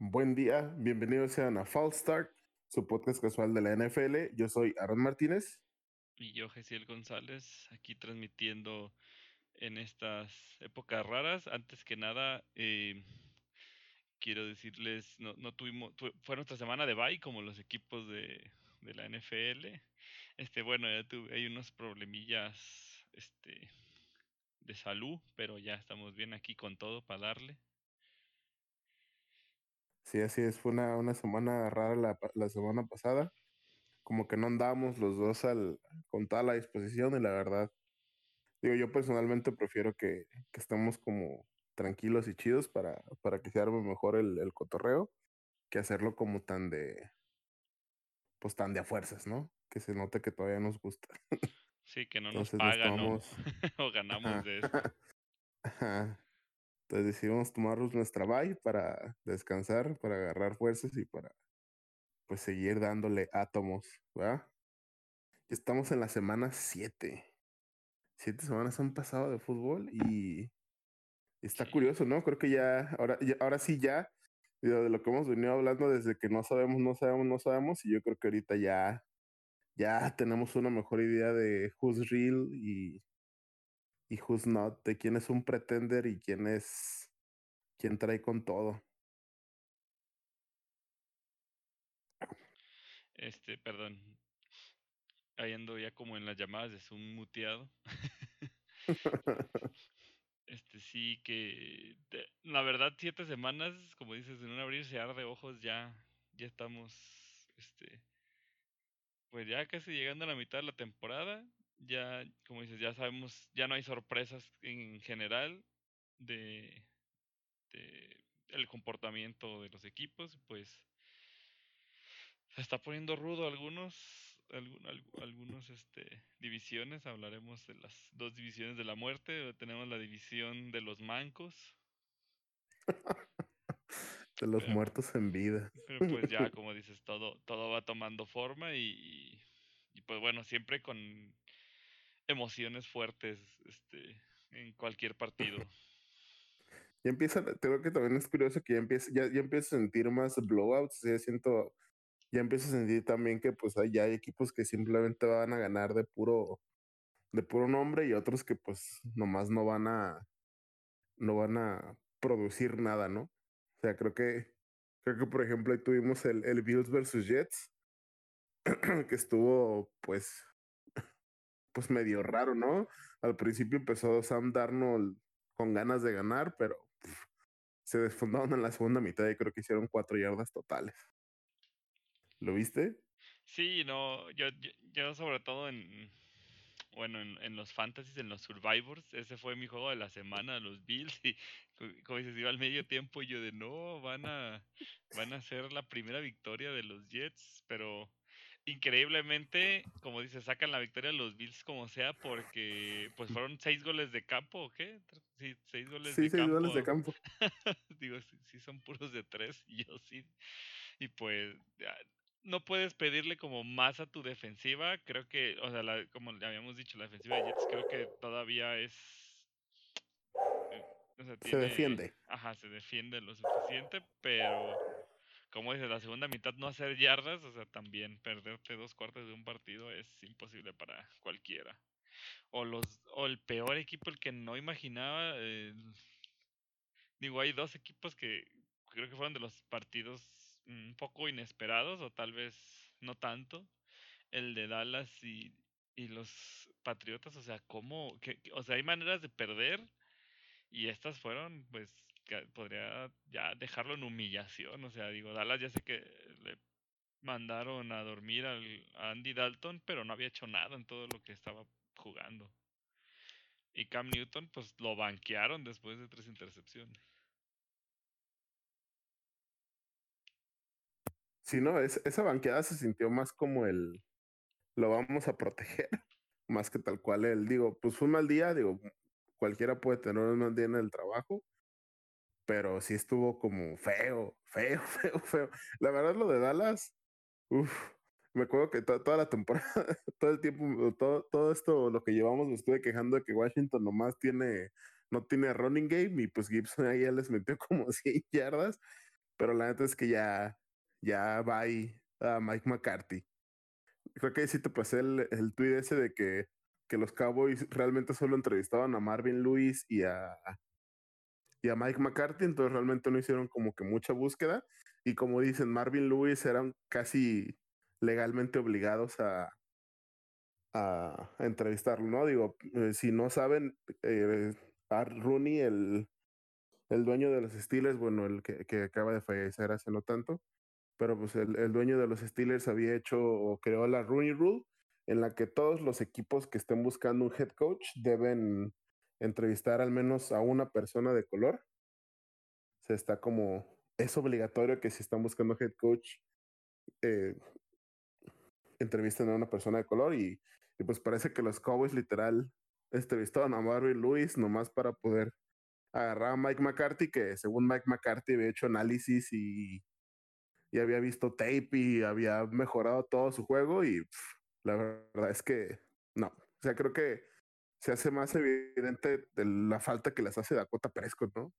Buen día, bienvenidos sean a Fall Start, su podcast casual de la NFL. Yo soy Aaron Martínez. Y yo, Gesiel González, aquí transmitiendo en estas épocas raras. Antes que nada, eh, quiero decirles, no, no tuvimos, fue nuestra semana de bye como los equipos de, de la NFL. Este, bueno, ya tuve, hay unos problemillas este, de salud, pero ya estamos bien aquí con todo para darle. Sí, así es. Fue una, una semana rara la, la, semana pasada. Como que no andábamos los dos al, con toda la disposición y la verdad, digo, yo personalmente prefiero que, que estemos como tranquilos y chidos para, para que se arme mejor el, el, cotorreo que hacerlo como tan de, pues tan de a fuerzas, ¿no? Que se note que todavía nos gusta. Sí, que no nos pagan ¿no? o ganamos de. Ajá. Entonces decidimos tomarnos nuestra bye para descansar, para agarrar fuerzas y para pues seguir dándole átomos, ¿verdad? Estamos en la semana 7. Siete semanas han pasado de fútbol y está curioso, ¿no? Creo que ya ahora, ya, ahora sí ya, de lo que hemos venido hablando desde que no sabemos, no sabemos, no sabemos, y yo creo que ahorita ya, ya tenemos una mejor idea de who's real y y who's not, de quién es un pretender y quién es quién trae con todo. Este, perdón. Ahí ando ya como en las llamadas de Zoom muteado. este sí que la verdad siete semanas, como dices, en un abrir y cerrar de ojos ya ya estamos este pues ya casi llegando a la mitad de la temporada ya, como dices, ya sabemos, ya no hay sorpresas en general de, de el comportamiento de los equipos, pues se está poniendo rudo algunos, algunos este, divisiones, hablaremos de las dos divisiones de la muerte, tenemos la división de los mancos. de los pero, muertos en vida. Pero pues ya, como dices, todo, todo va tomando forma y, y pues bueno, siempre con emociones fuertes este, en cualquier partido. Ya empieza, creo que también es curioso que ya empieza, ya, ya empiezo a sentir más blowouts, ya siento, ya empiezo a sentir también que pues ya hay equipos que simplemente van a ganar de puro, de puro nombre y otros que pues nomás no van a, no van a producir nada, ¿no? O sea, creo que, creo que por ejemplo ahí tuvimos el, el Bills versus Jets, que estuvo pues pues medio raro, ¿no? Al principio empezó Sam Darnold con ganas de ganar, pero se desfondaron en la segunda mitad y creo que hicieron cuatro yardas totales. ¿Lo viste? Sí, no, yo, yo, sobre todo en, bueno, en, en, los fantasies, en los survivors, ese fue mi juego de la semana, los Bills, y como dices, iba al medio tiempo y yo de no, van a, van a ser la primera victoria de los Jets, pero increíblemente, como dice, sacan la victoria los Bills como sea, porque pues fueron seis goles de campo, ¿o qué? Sí, seis goles sí, de seis campo. goles de campo. Digo, sí, sí, son puros de tres, y yo sí. Y pues no puedes pedirle como más a tu defensiva. Creo que, o sea, la, como le habíamos dicho, la defensiva de Jets creo que todavía es... Eh, o sea, tiene, se defiende. Ajá, se defiende lo suficiente, pero como dices, la segunda mitad no hacer yardas, o sea, también perderte dos cuartos de un partido es imposible para cualquiera. O los o el peor equipo, el que no imaginaba. Eh, digo, hay dos equipos que creo que fueron de los partidos un poco inesperados, o tal vez no tanto. El de Dallas y, y los Patriotas, o sea, ¿cómo? Que, o sea, hay maneras de perder. Y estas fueron, pues, podría ya dejarlo en humillación. O sea, digo, Dallas ya sé que le mandaron a dormir al, a Andy Dalton, pero no había hecho nada en todo lo que estaba jugando. Y Cam Newton, pues lo banquearon después de tres intercepciones. Sí, no, es, esa banqueada se sintió más como el lo vamos a proteger, más que tal cual el, digo, pues fue un mal día, digo, cualquiera puede tener un mal día en el trabajo, pero sí estuvo como feo, feo, feo, feo. La verdad, lo de Dallas, uff, me acuerdo que to toda la temporada, todo el tiempo, todo, todo esto, lo que llevamos, me estuve quejando de que Washington nomás tiene, no tiene running game y pues Gibson ahí ya les metió como 100 yardas. pero la neta es que ya, ya va ahí a Mike McCarthy. Creo que sí te pasé el, el tweet ese de que, que los Cowboys realmente solo entrevistaban a Marvin Lewis y a, y a Mike McCarthy, entonces realmente no hicieron como que mucha búsqueda. Y como dicen, Marvin Lewis eran casi legalmente obligados a, a, entrevistarlo, ¿no? Digo, eh, si no saben, eh, a Rooney, el, el dueño de los Steelers, bueno, el que, que acaba de fallecer hace no tanto, pero pues el, el, dueño de los Steelers había hecho o creó la Rooney Rule, en la que todos los equipos que estén buscando un head coach deben entrevistar al menos a una persona de color. Se está como, es obligatorio que si están buscando head coach, eh, entrevisten a una persona de color y, y, pues parece que los Cowboys literal entrevistaron a Marvin Lewis nomás para poder agarrar a Mike McCarthy, que según Mike McCarthy había hecho análisis y, y había visto tape y había mejorado todo su juego y pff, la verdad es que no. O sea, creo que se hace más evidente de la falta que les hace Dakota Prescott, ¿no?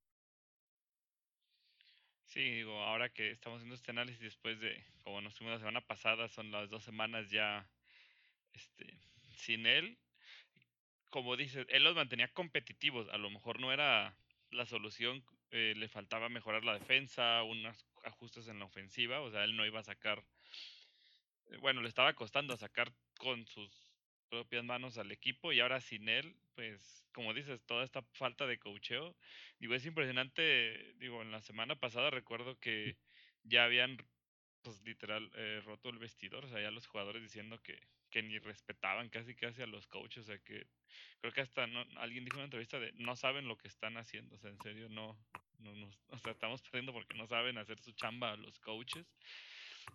Sí, digo, ahora que estamos haciendo este análisis después de, como nos fuimos la semana pasada, son las dos semanas ya este, sin él. Como dices, él los mantenía competitivos. A lo mejor no era la solución, eh, le faltaba mejorar la defensa, unos ajustes en la ofensiva. O sea, él no iba a sacar. eh, Bueno, le estaba costando sacar con sus propias manos al equipo y ahora sin él, pues como dices, toda esta falta de cocheo, digo, es impresionante, digo, en la semana pasada recuerdo que ya habían, pues literal, eh, roto el vestidor, o sea, ya los jugadores diciendo que, que ni respetaban casi casi a los coaches, o sea, que creo que hasta no, alguien dijo en una entrevista de no saben lo que están haciendo, o sea, en serio, no, no, no, o sea, estamos perdiendo porque no saben hacer su chamba a los coaches.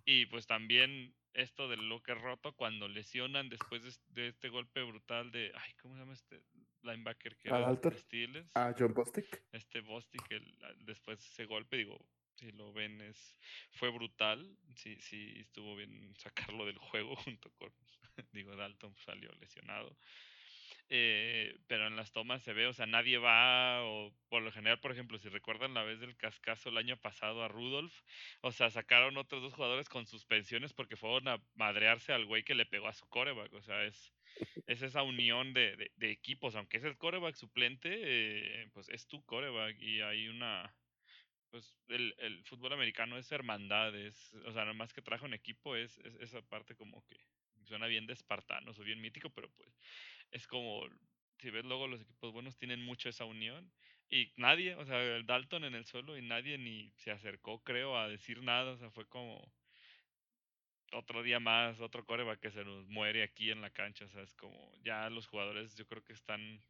Y pues también esto del locker roto cuando lesionan después de, de, este golpe brutal de, ay, ¿cómo se llama este linebacker que era de Steelers? Ah, John Bostic. Este Bostic, el, después de ese golpe, digo, si lo ven, es, fue brutal. Sí, sí, estuvo bien sacarlo del juego junto con, digo, Dalton salió lesionado. Eh, pero en las tomas se ve, o sea, nadie va, o por lo general, por ejemplo, si recuerdan la vez del cascazo el año pasado a Rudolph, o sea, sacaron otros dos jugadores con suspensiones porque fueron a madrearse al güey que le pegó a su coreback, o sea, es, es esa unión de, de, de equipos, aunque es el coreback suplente, eh, pues es tu coreback y hay una, pues el, el fútbol americano es hermandad, es, o sea, más que trajo un equipo, es, es esa parte como que suena bien de espartanos o bien mítico, pero pues es como, si ves luego los equipos buenos tienen mucho esa unión y nadie, o sea, el Dalton en el suelo y nadie ni se acercó, creo, a decir nada, o sea, fue como otro día más, otro coreback que se nos muere aquí en la cancha, o sea, es como ya los jugadores yo creo que están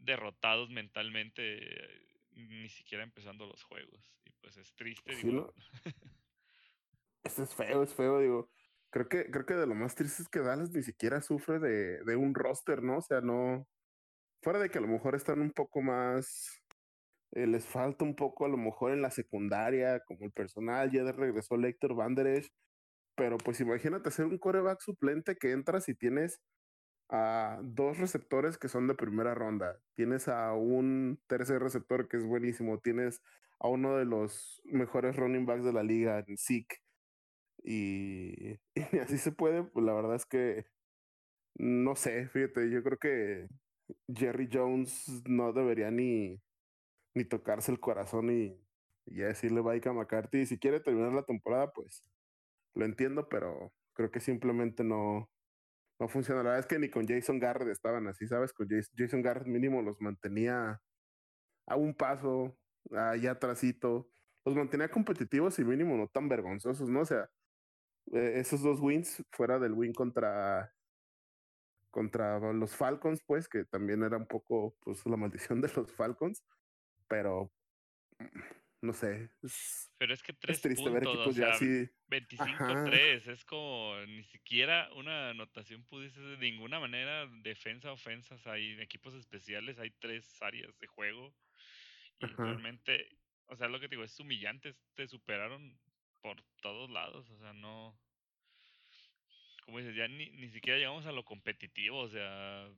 derrotados mentalmente ni siquiera empezando los juegos y pues es triste, Sí, digo. ¿no? Esto es feo, es feo, digo. Creo que, creo que de lo más triste es que Dallas ni siquiera sufre de, de un roster, ¿no? O sea, no. Fuera de que a lo mejor están un poco más. eh, les falta un poco a lo mejor en la secundaria, como el personal, ya de regresó Lecter Van Der Esch, pero pues imagínate ser un coreback suplente que entras y tienes a dos receptores que son de primera ronda, tienes a un tercer receptor que es buenísimo, tienes a uno de los mejores running backs de la liga en Zeke, y, así se puede, pues la verdad es que no sé, fíjate, yo creo que Jerry Jones no debería ni, ni tocarse el corazón y, y decirle bye a McCarthy. Si quiere terminar la temporada, pues lo entiendo, pero creo que simplemente no, no funciona. La verdad es que ni con Jason Garrett estaban así, ¿sabes? Con Jason, Jason Garrett mínimo los mantenía a un paso, allá atrásito. Los mantenía competitivos y mínimo no tan vergonzosos, ¿no? O sea, eh, esos dos wins fuera del win contra contra los Falcons, pues, que también era un poco, pues, la maldición de los Falcons, pero no sé. Es, Pero es que es tres triste ver o equipos ya así. 25-3, es como ni siquiera una anotación pudiste de ninguna manera, defensa, ofensas, hay equipos especiales, hay tres áreas de juego y Ajá. realmente, o sea, lo que te digo, es humillante, te superaron por todos lados, o sea, no, como dices, ya ni, ni siquiera llegamos a lo competitivo, o sea,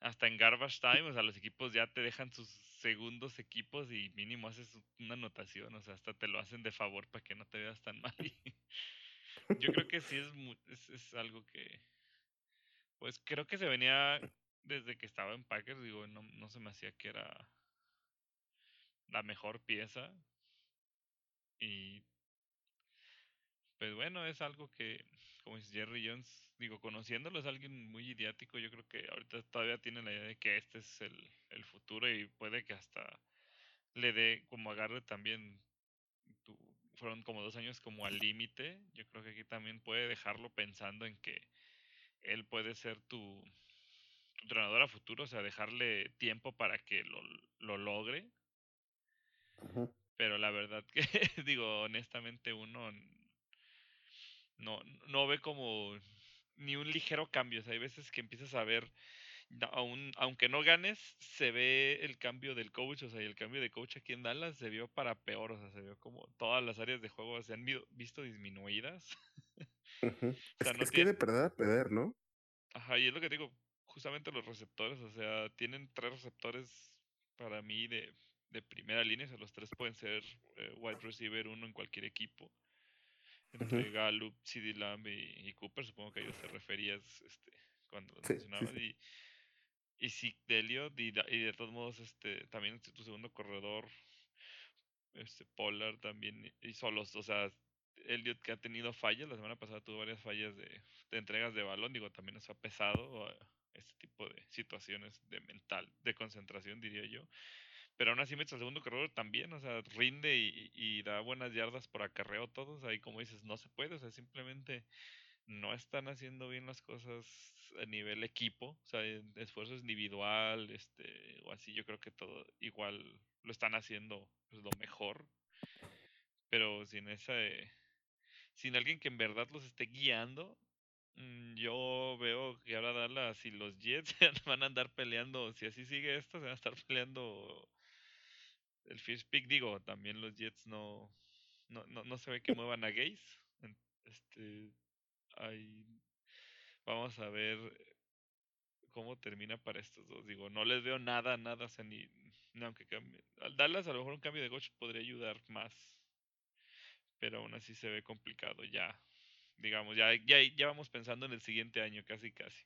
hasta en garbage time, o sea, los equipos ya te dejan sus segundos equipos y mínimo haces una anotación, o sea, hasta te lo hacen de favor para que no te veas tan mal. yo creo que sí es, es, es, algo que, pues creo que se venía desde que estaba en Packers, digo, no, no se me hacía que era la mejor pieza. Y pues bueno, es algo que, como dice Jerry Jones, digo, conociéndolo es alguien muy idiático, yo creo que ahorita todavía tiene la idea de que este es el, el futuro y puede que hasta le dé como agarre también, tu, fueron como dos años como al límite, yo creo que aquí también puede dejarlo pensando en que él puede ser tu, entrenador a futuro, o sea, dejarle tiempo para que lo, lo logre. Pero la verdad que, digo, honestamente uno no, no ve como ni un ligero cambio. O sea, hay veces que empiezas a ver, aun, aunque no ganes, se ve el cambio del coach. O sea, y el cambio de coach aquí en Dallas se vio para peor. O sea, se vio como todas las áreas de juego se han visto disminuidas. es, que de perder a perder, ¿no? Ajá, y es lo que digo, justamente los receptores, o sea, tienen tres receptores para mí de, de primera línea, o sea, los tres pueden ser eh, wide receiver uno en cualquier equipo. Entre Gallup, CD Lamb y, Cooper, supongo que a ellos te referías este, cuando los mencionabas. Y, y sí, Delio, y, y, de todos modos, este, también tu segundo corredor, este, Pollard también, y solos, o sea, Elliot que ha tenido fallas, la semana pasada tuvo varias fallas de, de entregas de balón, digo, también eso ha pesado este tipo de situaciones de mental, de concentración, diría yo. Pero aún así metes al segundo corredor también, o sea, rinde y, da buenas yardas por acarreo todos. Ahí como dices, no se puede, o sea, simplemente no están haciendo bien las cosas a nivel equipo, o sea, esfuerzo individual, este, o así, yo creo que todo igual lo están haciendo pues, lo mejor. Pero sin ese, sin alguien que en verdad los esté guiando, Mm, yo veo que ahora Dallas y los Jets van a andar peleando. Si así sigue esto, se van a estar peleando el first pick. Digo, también los Jets no, no, no, se ve que muevan a Gaze. Este, ahí vamos a ver cómo termina para estos dos. Digo, no les veo nada, nada, o sea, ni, aunque cambie. Al Dallas a lo mejor un cambio de coach podría ayudar más. Pero aún así se ve complicado ya digamos, ya, ya, ya vamos pensando en el siguiente año, casi, casi.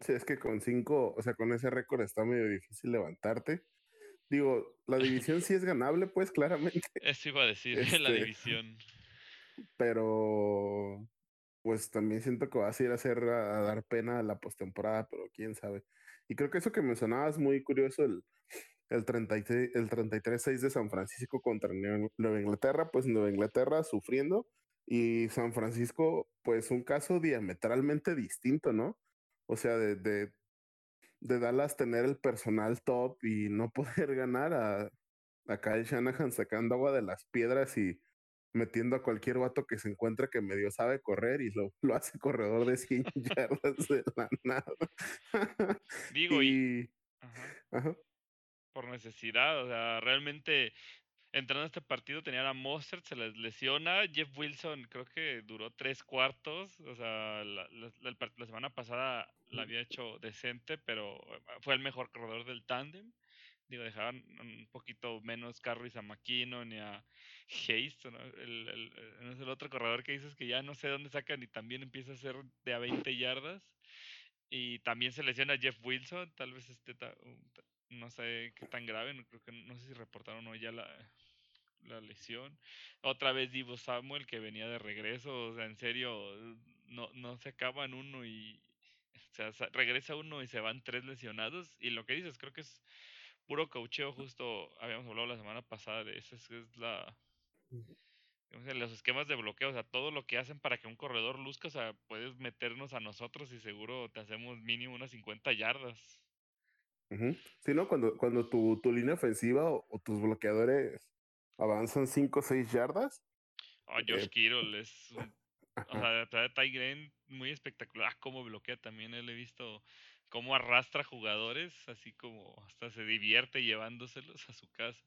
Sí, es que con cinco, o sea, con ese récord está medio difícil levantarte. Digo, la división sí es ganable, pues claramente. Eso iba a decir, la este, división. Pero, pues también siento que vas a ir a hacer a, dar pena a la postemporada, pero quién sabe. Y creo que eso que mencionabas muy curioso, el, el 33, el 33-6 de San Francisco contra Nueva Inglaterra, pues Nueva Inglaterra sufriendo y San Francisco, pues un caso diametralmente distinto, ¿no? O sea, de, de, de Dallas tener el personal top y no poder ganar a, a Kyle Shanahan sacando agua de las piedras y metiendo a cualquier vato que se encuentre que medio sabe correr y lo, lo hace corredor de 100 yardas de la nada. Digo, y... Por necesidad, o sea, realmente entrando a este partido tenían a Mostert, se les lesiona. Jeff Wilson creo que duró tres cuartos. O sea, la, la, semana pasada la había hecho decente, pero eh, fue el mejor corredor del tándem. Digo, dejaban un poquito menos Carries a McKinnon y a Hayes. El, el, el, otro corredor que dices que ya no sé dónde sacan y también empieza a ser de a 20 yardas. Y también se lesiona Jeff Wilson. Tal vez este no sé qué tan grave, no creo que no sé si reportaron hoy ya la, la lesión. Otra vez Divo Samuel que venía de regreso, o sea, en serio, no, no se acaban uno y o sea, regresa uno y se van tres lesionados. Y lo que dices, creo que es puro caucheo, justo habíamos hablado la semana pasada de eso, es, es la los esquemas de bloqueo, o sea, todo lo que hacen para que un corredor luzca, o sea, puedes meternos a nosotros y seguro te hacemos mínimo unas 50 yardas. Sí, ¿no? Cuando, cuando tu, tu línea ofensiva o, tus bloqueadores avanzan 5 o 6 yardas. Oh, Josh eh, Kittle es un, o sea, de muy espectacular. Ah, cómo bloquea también. Él he visto cómo arrastra jugadores, así como hasta se divierte llevándoselos a su casa.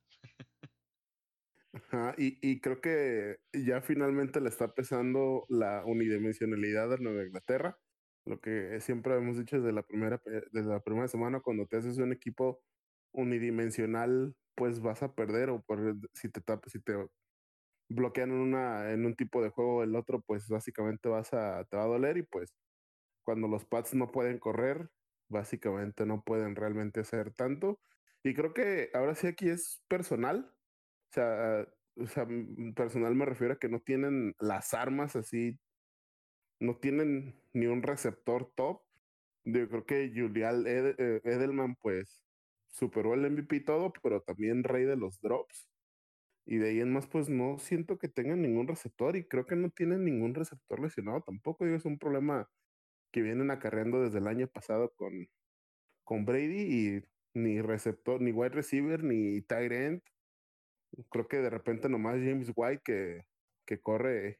Ajá, y, y creo que ya finalmente le está pesando la unidimensionalidad de Nueva Inglaterra. Lo que siempre hemos dicho desde la primera, desde la primera semana, cuando te haces un equipo unidimensional, pues vas a perder, o por, si te si te bloquean en, una, en un tipo de juego el otro, pues básicamente vas a, te va a doler y pues cuando los Pats no pueden correr, básicamente no pueden realmente hacer tanto. Y creo que ahora sí aquí es personal. O sea, o sea, personal me refiero a que no tienen las armas así, no tienen ni un receptor top. Yo creo que Julial eh, Edelman, pues, superó el MVP todo, pero también rey de los drops. Y de ahí en más, pues no siento que tengan ningún receptor y creo que no tienen ningún receptor lesionado tampoco. Es un problema que vienen acarreando desde el año pasado con, con Brady y ni receptor, ni wide receiver, ni tight end. Creo que de repente nomás James White que, que corre,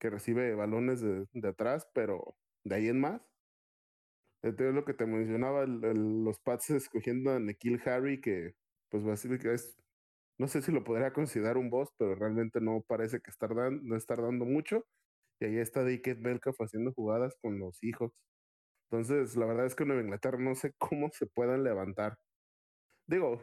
que recibe balones de, de atrás, pero de ahí en más. Entonces es lo que te mencionaba, los Pats escogiendo a Nikhil Harry, que pues básicamente es no sé si lo podría considerar un boss, pero realmente no parece que estar dando, no estar dando mucho. Y ahí está Dickett Melcalf haciendo jugadas con los hijos. Entonces, la verdad es que Nueva Inglaterra no sé cómo se puedan levantar. Digo,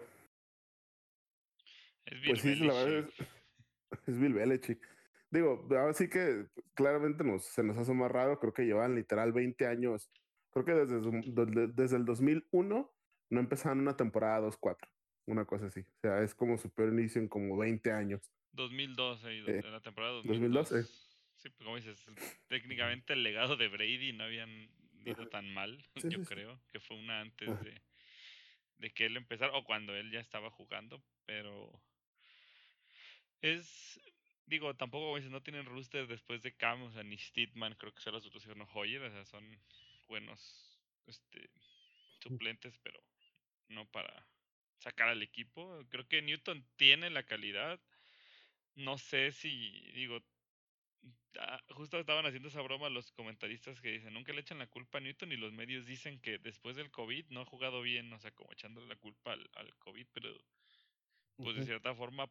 es Bill pues sí, la verdad es, es Bill Belichick. Digo, ahora sí que claramente nos, se nos hace más raro. Creo que llevan literal 20 años. Creo que desde, desde, desde el 2001 no empezaron una temporada 2-4 una cosa así. O sea, es como su peor inicio en como 20 años. 2012, eh, la temporada 2012. 2012. Sí, pues como dices, técnicamente el legado de Brady no habían ido tan mal, yo creo, que fue una antes de, de que él empezara, o cuando él ya estaba jugando, pero es, digo, tampoco como dices, no tienen rooster después de Cam, o sea, ni Steedman, creo que otros no Hoyer, o sea, son buenos este, suplentes, pero no para sacar al equipo. Creo que Newton tiene la calidad. No sé si, digo, ah, justo estaban haciendo esa broma los comentaristas que dicen, nunca le echan la culpa a Newton y los medios dicen que después del COVID no ha jugado bien, o sea, como echándole la culpa al, al COVID, pero pues de cierta forma,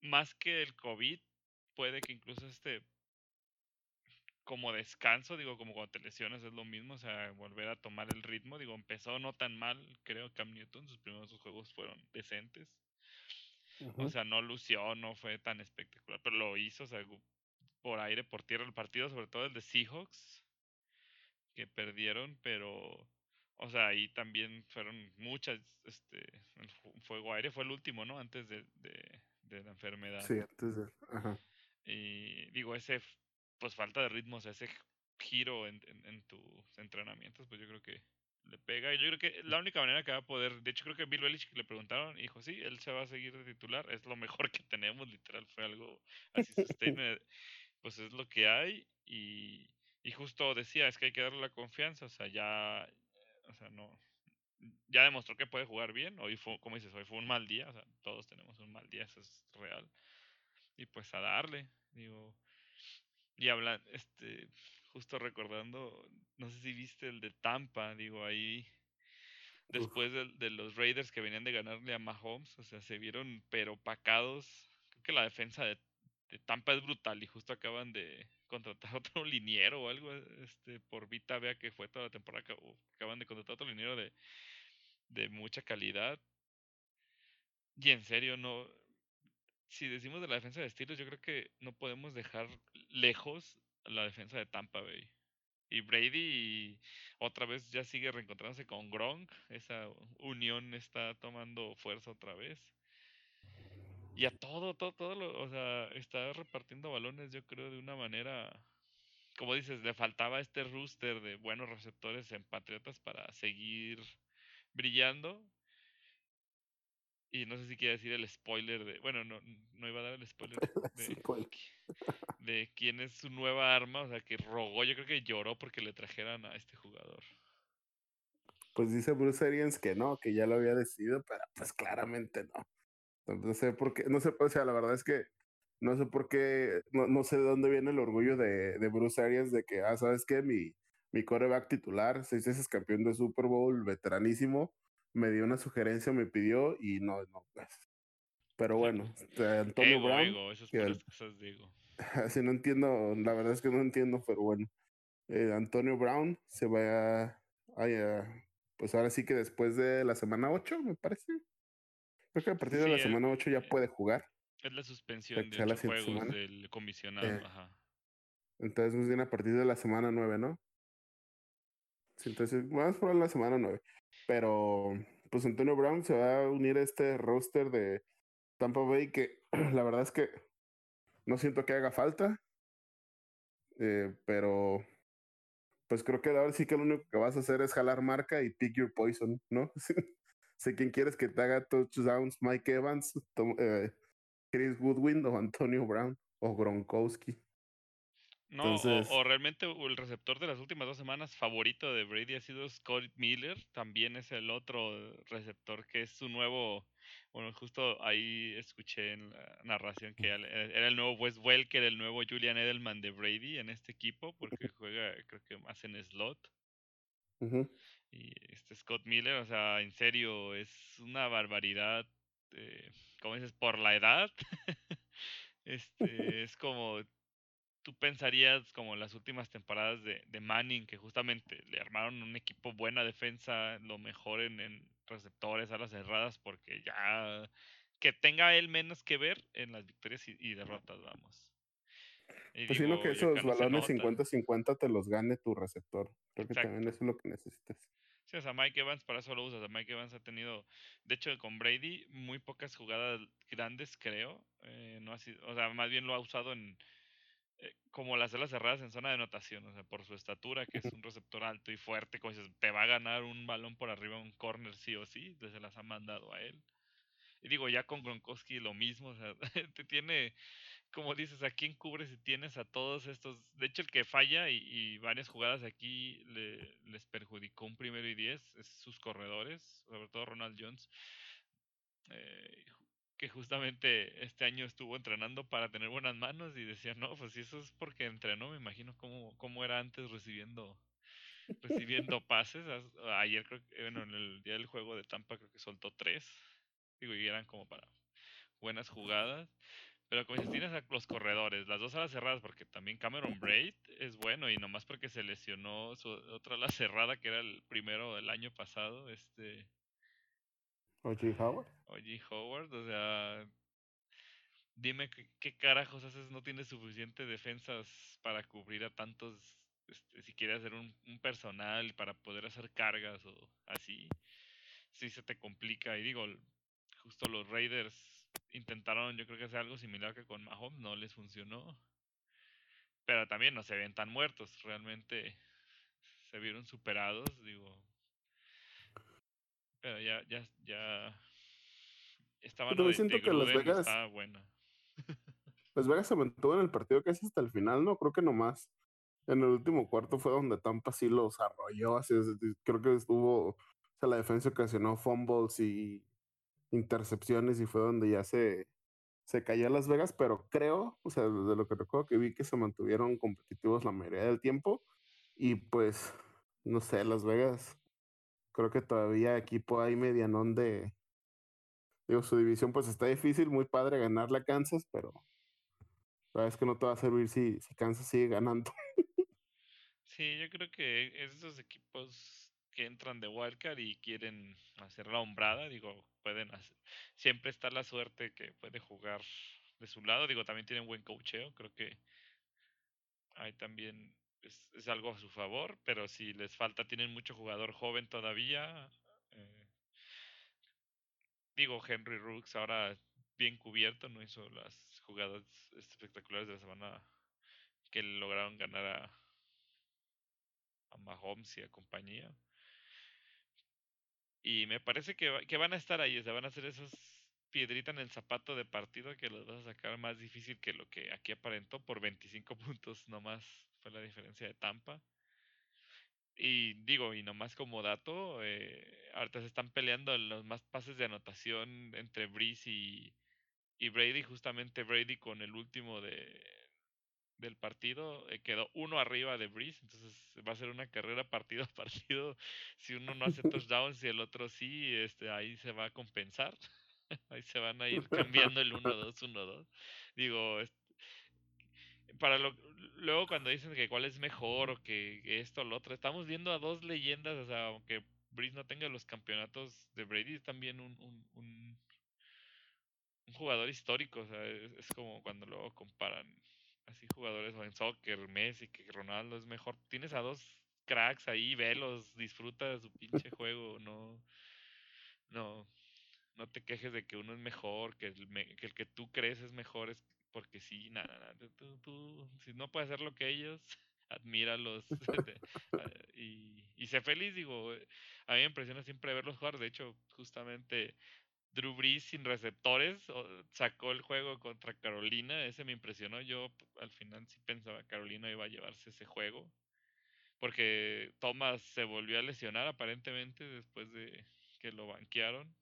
más que el COVID, puede que incluso este como descanso, digo, como cuando te lesionas es lo mismo, o sea, volver a tomar el ritmo, digo, empezó no tan mal, creo, Cam Newton, sus primeros juegos fueron decentes. O sea, no lució, no fue tan espectacular, pero lo hizo, o sea, por aire, por tierra el partido, sobre todo el de Seahawks, que perdieron, pero, o sea, ahí también fueron muchas, este, el fuego aire fue el último, ¿no? Antes de, de, la enfermedad. Sí, antes de, ajá. Y digo, ese pues falta de ritmo, o ese giro en, tus entrenamientos, pues yo creo que le pega. Y yo creo que la única manera que va a poder, de hecho creo que Bill Belichick le preguntaron, dijo, sí, él se va a seguir de titular, es lo mejor que tenemos, literal, fue algo así, pues es lo que hay. Y, y justo decía, es que hay que darle la confianza, o sea, ya, o sea, no, ya demostró que puede jugar bien. Hoy fue, como dices, hoy fue un mal día. O sea, todos tenemos un mal día, eso es real. Y pues a darle. Digo, y hablan, este, justo recordando, no sé si viste el de Tampa, digo, ahí después de, de, los Raiders que venían de ganarle a Mahomes, o sea, se vieron pero pacados. Creo que la defensa de, Tampa es brutal y justo acaban de contratar otro liniero o algo, este, por Vita Vea que fue toda la temporada, acaban de contratar otro liniero de, de mucha calidad. Y en serio, no, si decimos de la defensa de Steelers, yo creo que no podemos dejar lejos la defensa de Tampa Bay. Y Brady otra vez ya sigue reencontrándose con Gronk. Esa unión está tomando fuerza otra vez. Y a todo, todo, todo, lo, o sea, está repartiendo balones, yo creo, de una manera, como dices, le faltaba este rooster de buenos receptores en Patriotas para seguir brillando. Y no sé si quiere decir el spoiler de. Bueno, no, no iba a dar el spoiler de, de quién es su nueva arma. O sea, que rogó, yo creo que lloró porque le trajeran a este jugador. Pues dice Bruce Arians que no, que ya lo había decidido, pero pues claramente no. No sé por qué, no sé, o sea, la verdad es que no sé por qué, no, no sé de dónde viene el orgullo de, de Bruce Arians de que, ah, ¿sabes qué? Mi, mi coreback titular, seis veces campeón de Super Bowl, veteranísimo, me dio una sugerencia, me pidió y no, no, pues. Pero bueno, este, Antonio Brown. Ego, esas cosas digo. Así no entiendo, la verdad es que no entiendo, pero bueno. eh, Antonio Brown se va a, a, pues ahora sí que después de la semana 8, me parece. Creo que a partir de la semana 8 ya puede jugar. Es la suspensión de ocho juegos del comisionado. Eh, Ajá. Entonces, más bien a partir de la semana 9, ¿no? Sí, entonces, vamos por la semana 9. Pero, pues Antonio Brown se va a unir a este roster de Tampa Bay que la verdad es que no siento que haga falta. Eh, pero, pues creo que ahora sí que lo único que vas a hacer es jalar marca y pick your poison, ¿no? sé quién quieres que te haga touchdowns, Mike Evans, eh, Chris Goodwin o Antonio Brown o Gronkowski. No, o, realmente el receptor de las últimas dos semanas favorito de Brady ha sido Scott Miller. También es el otro receptor que es su nuevo. Bueno, justo ahí escuché en la narración que era el nuevo Wes Welker, el nuevo Julian Edelman de Brady en este equipo, porque juega, creo que más en slot. Y este Scott Miller, o sea, en serio, es una barbaridad. Eh, como dices, por la edad. este, es como tú pensarías como las últimas temporadas de, de, Manning, que justamente le armaron un equipo buena defensa, lo mejor en, en receptores, alas cerradas, porque ya que tenga él menos que ver en las victorias y, derrotas, vamos. pues sino que esos balones 50-50 te los gane tu receptor. Creo que también eso es lo que necesitas. Sí, o sea, Mike Evans para eso lo usas. Mike Evans ha tenido, de hecho, con Brady, muy pocas jugadas grandes, creo. Eh, no ha sido, o sea, más bien lo ha usado en, eh, como las alas cerradas en zona de anotación, o sea, por su estatura, que es un receptor alto y fuerte, como dices, te va a ganar un balón por arriba, un corner sí o sí, se las ha mandado a él. Y digo, ya con Gronkowski lo mismo, o sea, te tiene, como dices, ¿a quién cubres si tienes a todos estos? De hecho, el que falla y, varias jugadas aquí le, les perjudicó un primero y diez es sus corredores, sobre todo Ronald Jones. Eh, que justamente este año estuvo entrenando para tener buenas manos y decía, no, pues si eso es porque entrenó, me imagino cómo, cómo era antes recibiendo recibiendo pases. Ayer creo que, bueno, en el día del juego de Tampa creo que soltó tres. Digo, y eran como para buenas jugadas. Pero como dices, tienes a los corredores, las dos alas cerradas, porque también Cameron Braid es bueno y nomás porque se lesionó su otra ala cerrada, que era el primero del año pasado, este O.J. Howard. O.J. Howard, o sea, dime qué, carajos haces, no tienes suficiente defensas para cubrir a tantos, este, si quieres hacer un, un, personal para poder hacer cargas o así, sí se te complica. Y digo, justo los Raiders intentaron, yo creo que hacer algo similar que con Mahomes, no les funcionó. Pero también no se ven tan muertos, realmente se vieron superados, digo, pero ya, ya, ya. Estaban Pero siento que Las Vegas. buena. Las Vegas se mantuvo en el partido casi hasta el final, ¿no? Creo que nomás. En el último cuarto fue donde Tampa sí los arrolló. Así creo que estuvo. O sea, la defensa ocasionó fumbles y intercepciones y fue donde ya se, se cayó Las Vegas, pero creo, o sea, de lo que recuerdo que vi que se mantuvieron competitivos la mayoría del tiempo y pues, no sé, Las Vegas creo que todavía equipo hay medianón de. Digo, su división pues está difícil, muy padre ganarle a Kansas, pero la verdad es que no te va a servir si, si Kansas sigue ganando. Sí, yo creo que esos equipos que entran de wildcard y quieren hacer la hombrada, digo, pueden hacer, siempre está la suerte que puede jugar de su lado, digo, también tienen buen cocheo, creo que hay también es, es, algo a su favor, pero si les falta, tienen mucho jugador joven todavía. Digo, Henry Rooks ahora bien cubierto, no hizo las jugadas espectaculares de la semana que lograron ganar a, a Mahomes y a compañía. Y me parece que, van a estar ahí, van a hacer esas piedritas en el zapato de partido que los vas a sacar más difícil que lo que aquí aparentó por 25 puntos nomás fue la diferencia de Tampa. Y digo, y nomás como dato, eh, ahorita se están peleando los más pases de anotación entre Breeze y, y Brady. Justamente Brady con el último de, del partido eh, quedó uno arriba de Breeze. Entonces va a ser una carrera partido a partido. Si uno no hace touchdowns y el otro sí, este, ahí se va a compensar. ahí se van a ir cambiando el 1-2, 1-2. Digo, para lo, luego cuando dicen que cuál es mejor o que esto o lo otro, estamos viendo a dos leyendas, o sea, aunque Breeze no tenga los campeonatos de Brady, es también un, un, un, jugador histórico, o sea, es, como cuando luego comparan así jugadores en soccer, Messi, que Ronaldo es mejor. Tienes a dos cracks ahí, velos, disfruta de su pinche juego, no, no, no te quejes de que uno es mejor, que el, que, el que tú crees es mejor, es porque sí, nada, nada, tú, tú, si no puedes hacer lo que ellos, admíralos ah, y, y sé feliz, digo, a mí me impresiona siempre verlos jugar, de hecho, justamente Drew Brees sin receptores sacó el juego contra Carolina, ese me impresionó, yo al final sí pensaba que Carolina iba a llevarse ese juego, porque Thomas se volvió a lesionar aparentemente después de que lo banquearon.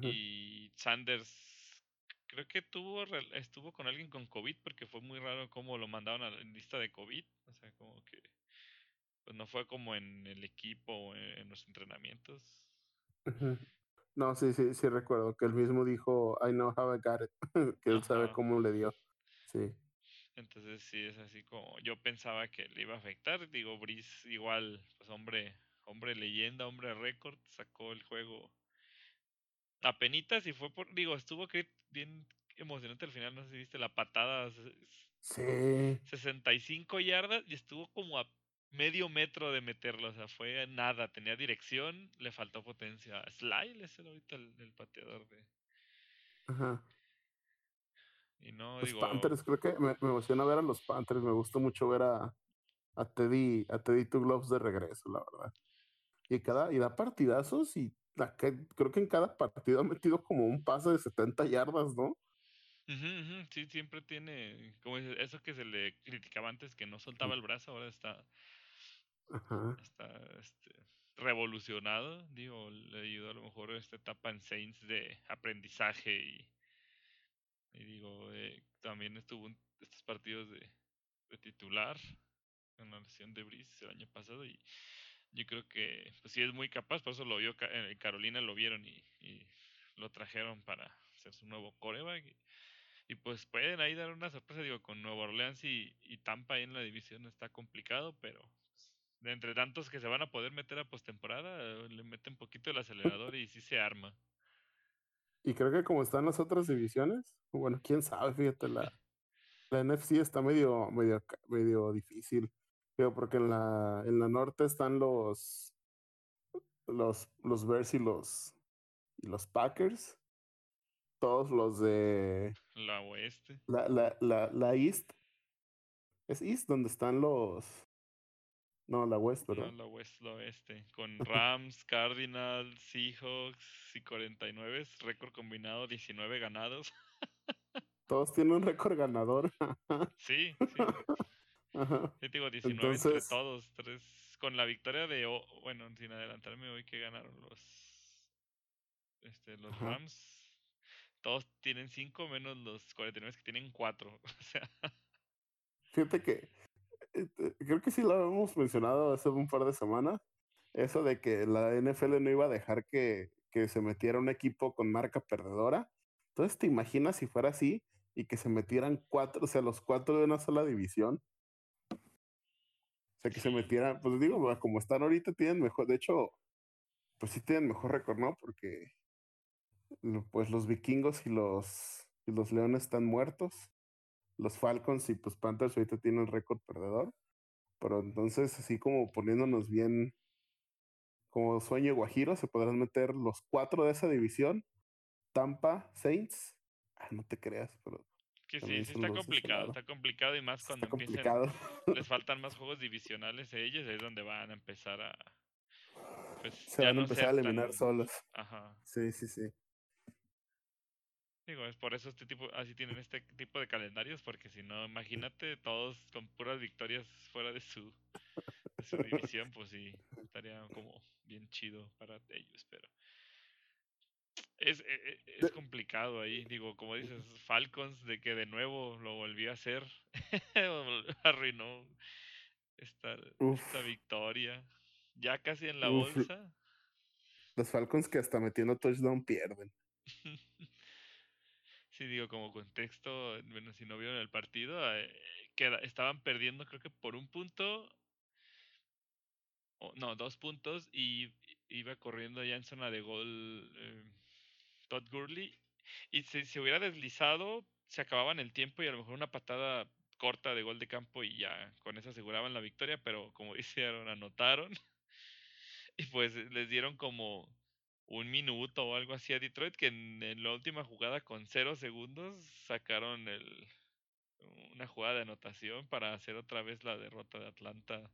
Y Sanders creo que tuvo estuvo con alguien con COVID porque fue muy raro cómo lo mandaron a la lista de COVID, o sea, como que pues no fue como en el equipo o en, los entrenamientos. No, sí, sí, sí recuerdo que él mismo dijo, I know how I got it, que él sabe cómo le dio. Sí. Entonces sí es así como yo pensaba que le iba a afectar. Digo, Brice igual, pues hombre, hombre leyenda, hombre récord, sacó el juego a penitas y fue por, digo, estuvo bien emocionante al final, no sé si viste la patada. Sí. 65 yardas y estuvo como a medio metro de meterlo, o sea, fue nada, tenía dirección, le faltó potencia. Slyle es el ahorita el, pateador de... Ajá. Y no, los Panthers, creo que me, emociona ver a los Panthers, me gusta mucho ver a, a Teddy, a Teddy Two Gloves de regreso, la verdad. Y cada, y da partidazos y creo que en cada partido ha metido como un pase de 70 yardas, ¿no? Sí, siempre tiene, como eso que se le criticaba antes, que no soltaba el brazo, ahora está, está este, revolucionado, digo, le ayudó a lo mejor esta etapa en Saints de aprendizaje y, y digo, eh, también estuvo en estos partidos de, de titular en la lesión de Brice el año pasado y yo creo que pues sí es muy capaz, por eso lo vio en Carolina, lo vieron y, y lo trajeron para ser su nuevo coreback. Y, pues pueden ahí dar una sorpresa, digo, con Nueva Orleans y, y Tampa ahí en la división está complicado, pero pues, de entre tantos que se van a poder meter a postemporada, le meten un poquito el acelerador y sí se arma. Y creo que como están las otras divisiones, bueno, quién sabe, fíjate, la, la NFC está medio, medio, medio difícil. Pero porque en la, en la norte están los, los, los Bears y los, y los Packers. Todos los de... La oeste. La, la, la, la East. Es East donde están los... No, la West, ¿verdad? No, la West, la oeste. Con Rams, Cardinals, Seahawks y 49. Récord combinado 19 ganados. Todos tienen un récord ganador. sí, sí. Ajá. Yo digo 19 entre todos, tres. Con la victoria de, bueno, sin adelantarme hoy que ganaron los, este, los Rams. Todos tienen 5 menos los 49 que tienen 4. O sea. Fíjate que eh, eh, creo que sí lo habíamos mencionado hace un par de semanas. Eso de que la NFL no iba a dejar que, que se metiera un equipo con marca perdedora. Entonces, ¿te imaginas si fuera así y que se metieran cuatro, o sea, los cuatro de una sola división? Sea, que se metieran, pues digo, como están ahorita, tienen mejor, de hecho, pues sí tienen mejor récord, ¿no? Porque pues los vikingos y los, y los leones están muertos. Los Falcons y pues Panthers ahorita tienen récord perdedor. Pero entonces, así como poniéndonos bien como sueño guajiro, se podrán meter los cuatro de esa división. Tampa, Saints. Ah, no te creas, pero que sí, sí está complicado, está complicado y más cuando empiezan, les faltan más juegos divisionales a ellos, es donde van a empezar a... Pues, Se van a empezar a eliminar solos. Ajá. Sí, sí, sí. Digo, es por eso este tipo, así tienen este tipo de calendarios, porque si no, imagínate todos con puras victorias fuera de su, de su división, pues sí, estaría como bien chido para ellos, pero es, e, e, es, complicado ahí, digo, como dices, Falcons, de que de nuevo lo volvió a hacer, arruinó esta, esta, victoria, ya casi en la bolsa. Los Falcons que hasta metiendo touchdown pierden. sí, digo, como contexto, bueno, si no vieron el partido, eh, estaban perdiendo creo que por un punto, o, no, dos puntos, y iba corriendo ya en zona de gol eh, Todd Gurley, y si se hubiera deslizado, se acababan el tiempo y a lo mejor una patada corta de gol de campo y ya con eso aseguraban la victoria, pero como dijeron, anotaron y pues les dieron como un minuto o algo así a Detroit, que en, la última jugada con cero segundos sacaron el, una jugada de anotación para hacer otra vez la derrota de Atlanta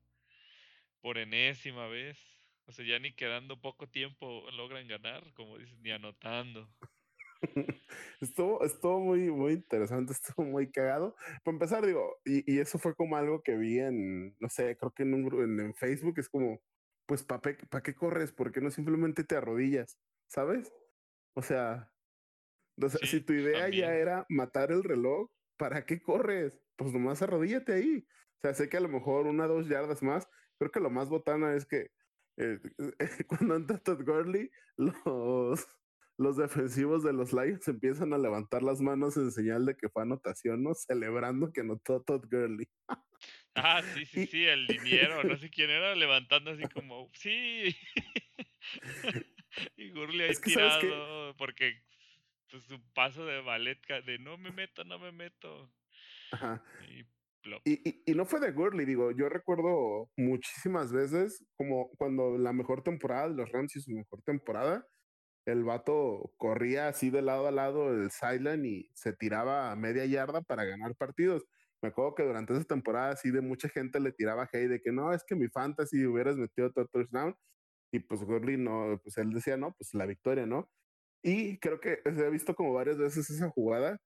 por enésima vez. O sea, ya ni quedando poco tiempo logran ganar, como dices, ni anotando. estuvo, estuvo muy, muy interesante, estuvo muy cagado. Para empezar, digo, y, y eso fue como algo que vi en, no sé, creo que en un en, en Facebook, es como, pues ¿para pa qué corres? ¿Por qué no simplemente te arrodillas? ¿Sabes? O sea, si tu idea ya era matar el reloj, ¿para qué corres? Pues nomás arrodíllate ahí. O sea, sé que a lo mejor una o dos yardas más, creo que lo más botana es que eh, cuando entra Todd Gurley, los, los defensivos de los Lions empiezan a levantar las manos en señal de que fue anotación, ¿no? Celebrando que anotó Todd Gurley. Ah, sí, sí, sí, el liniero, no sé quién era, levantando así como, sí. y Gurley ahí tirado, porque pues, su paso de ballet, de no me meto, no me meto. Ajá. Y, y, no fue de Gurley, digo, yo recuerdo muchísimas veces como cuando la mejor temporada de los Rams y su mejor temporada, el vato corría así de lado a lado el sideline y se tiraba a media yarda para ganar partidos me acuerdo que durante esa temporada así de mucha gente le tiraba hate de que no, es que mi fantasy hubieras metido todo touchdown. Y pues Gurley no, pues él decía, no, pues la victoria, ¿no? Y creo que se ha visto como varias veces esa jugada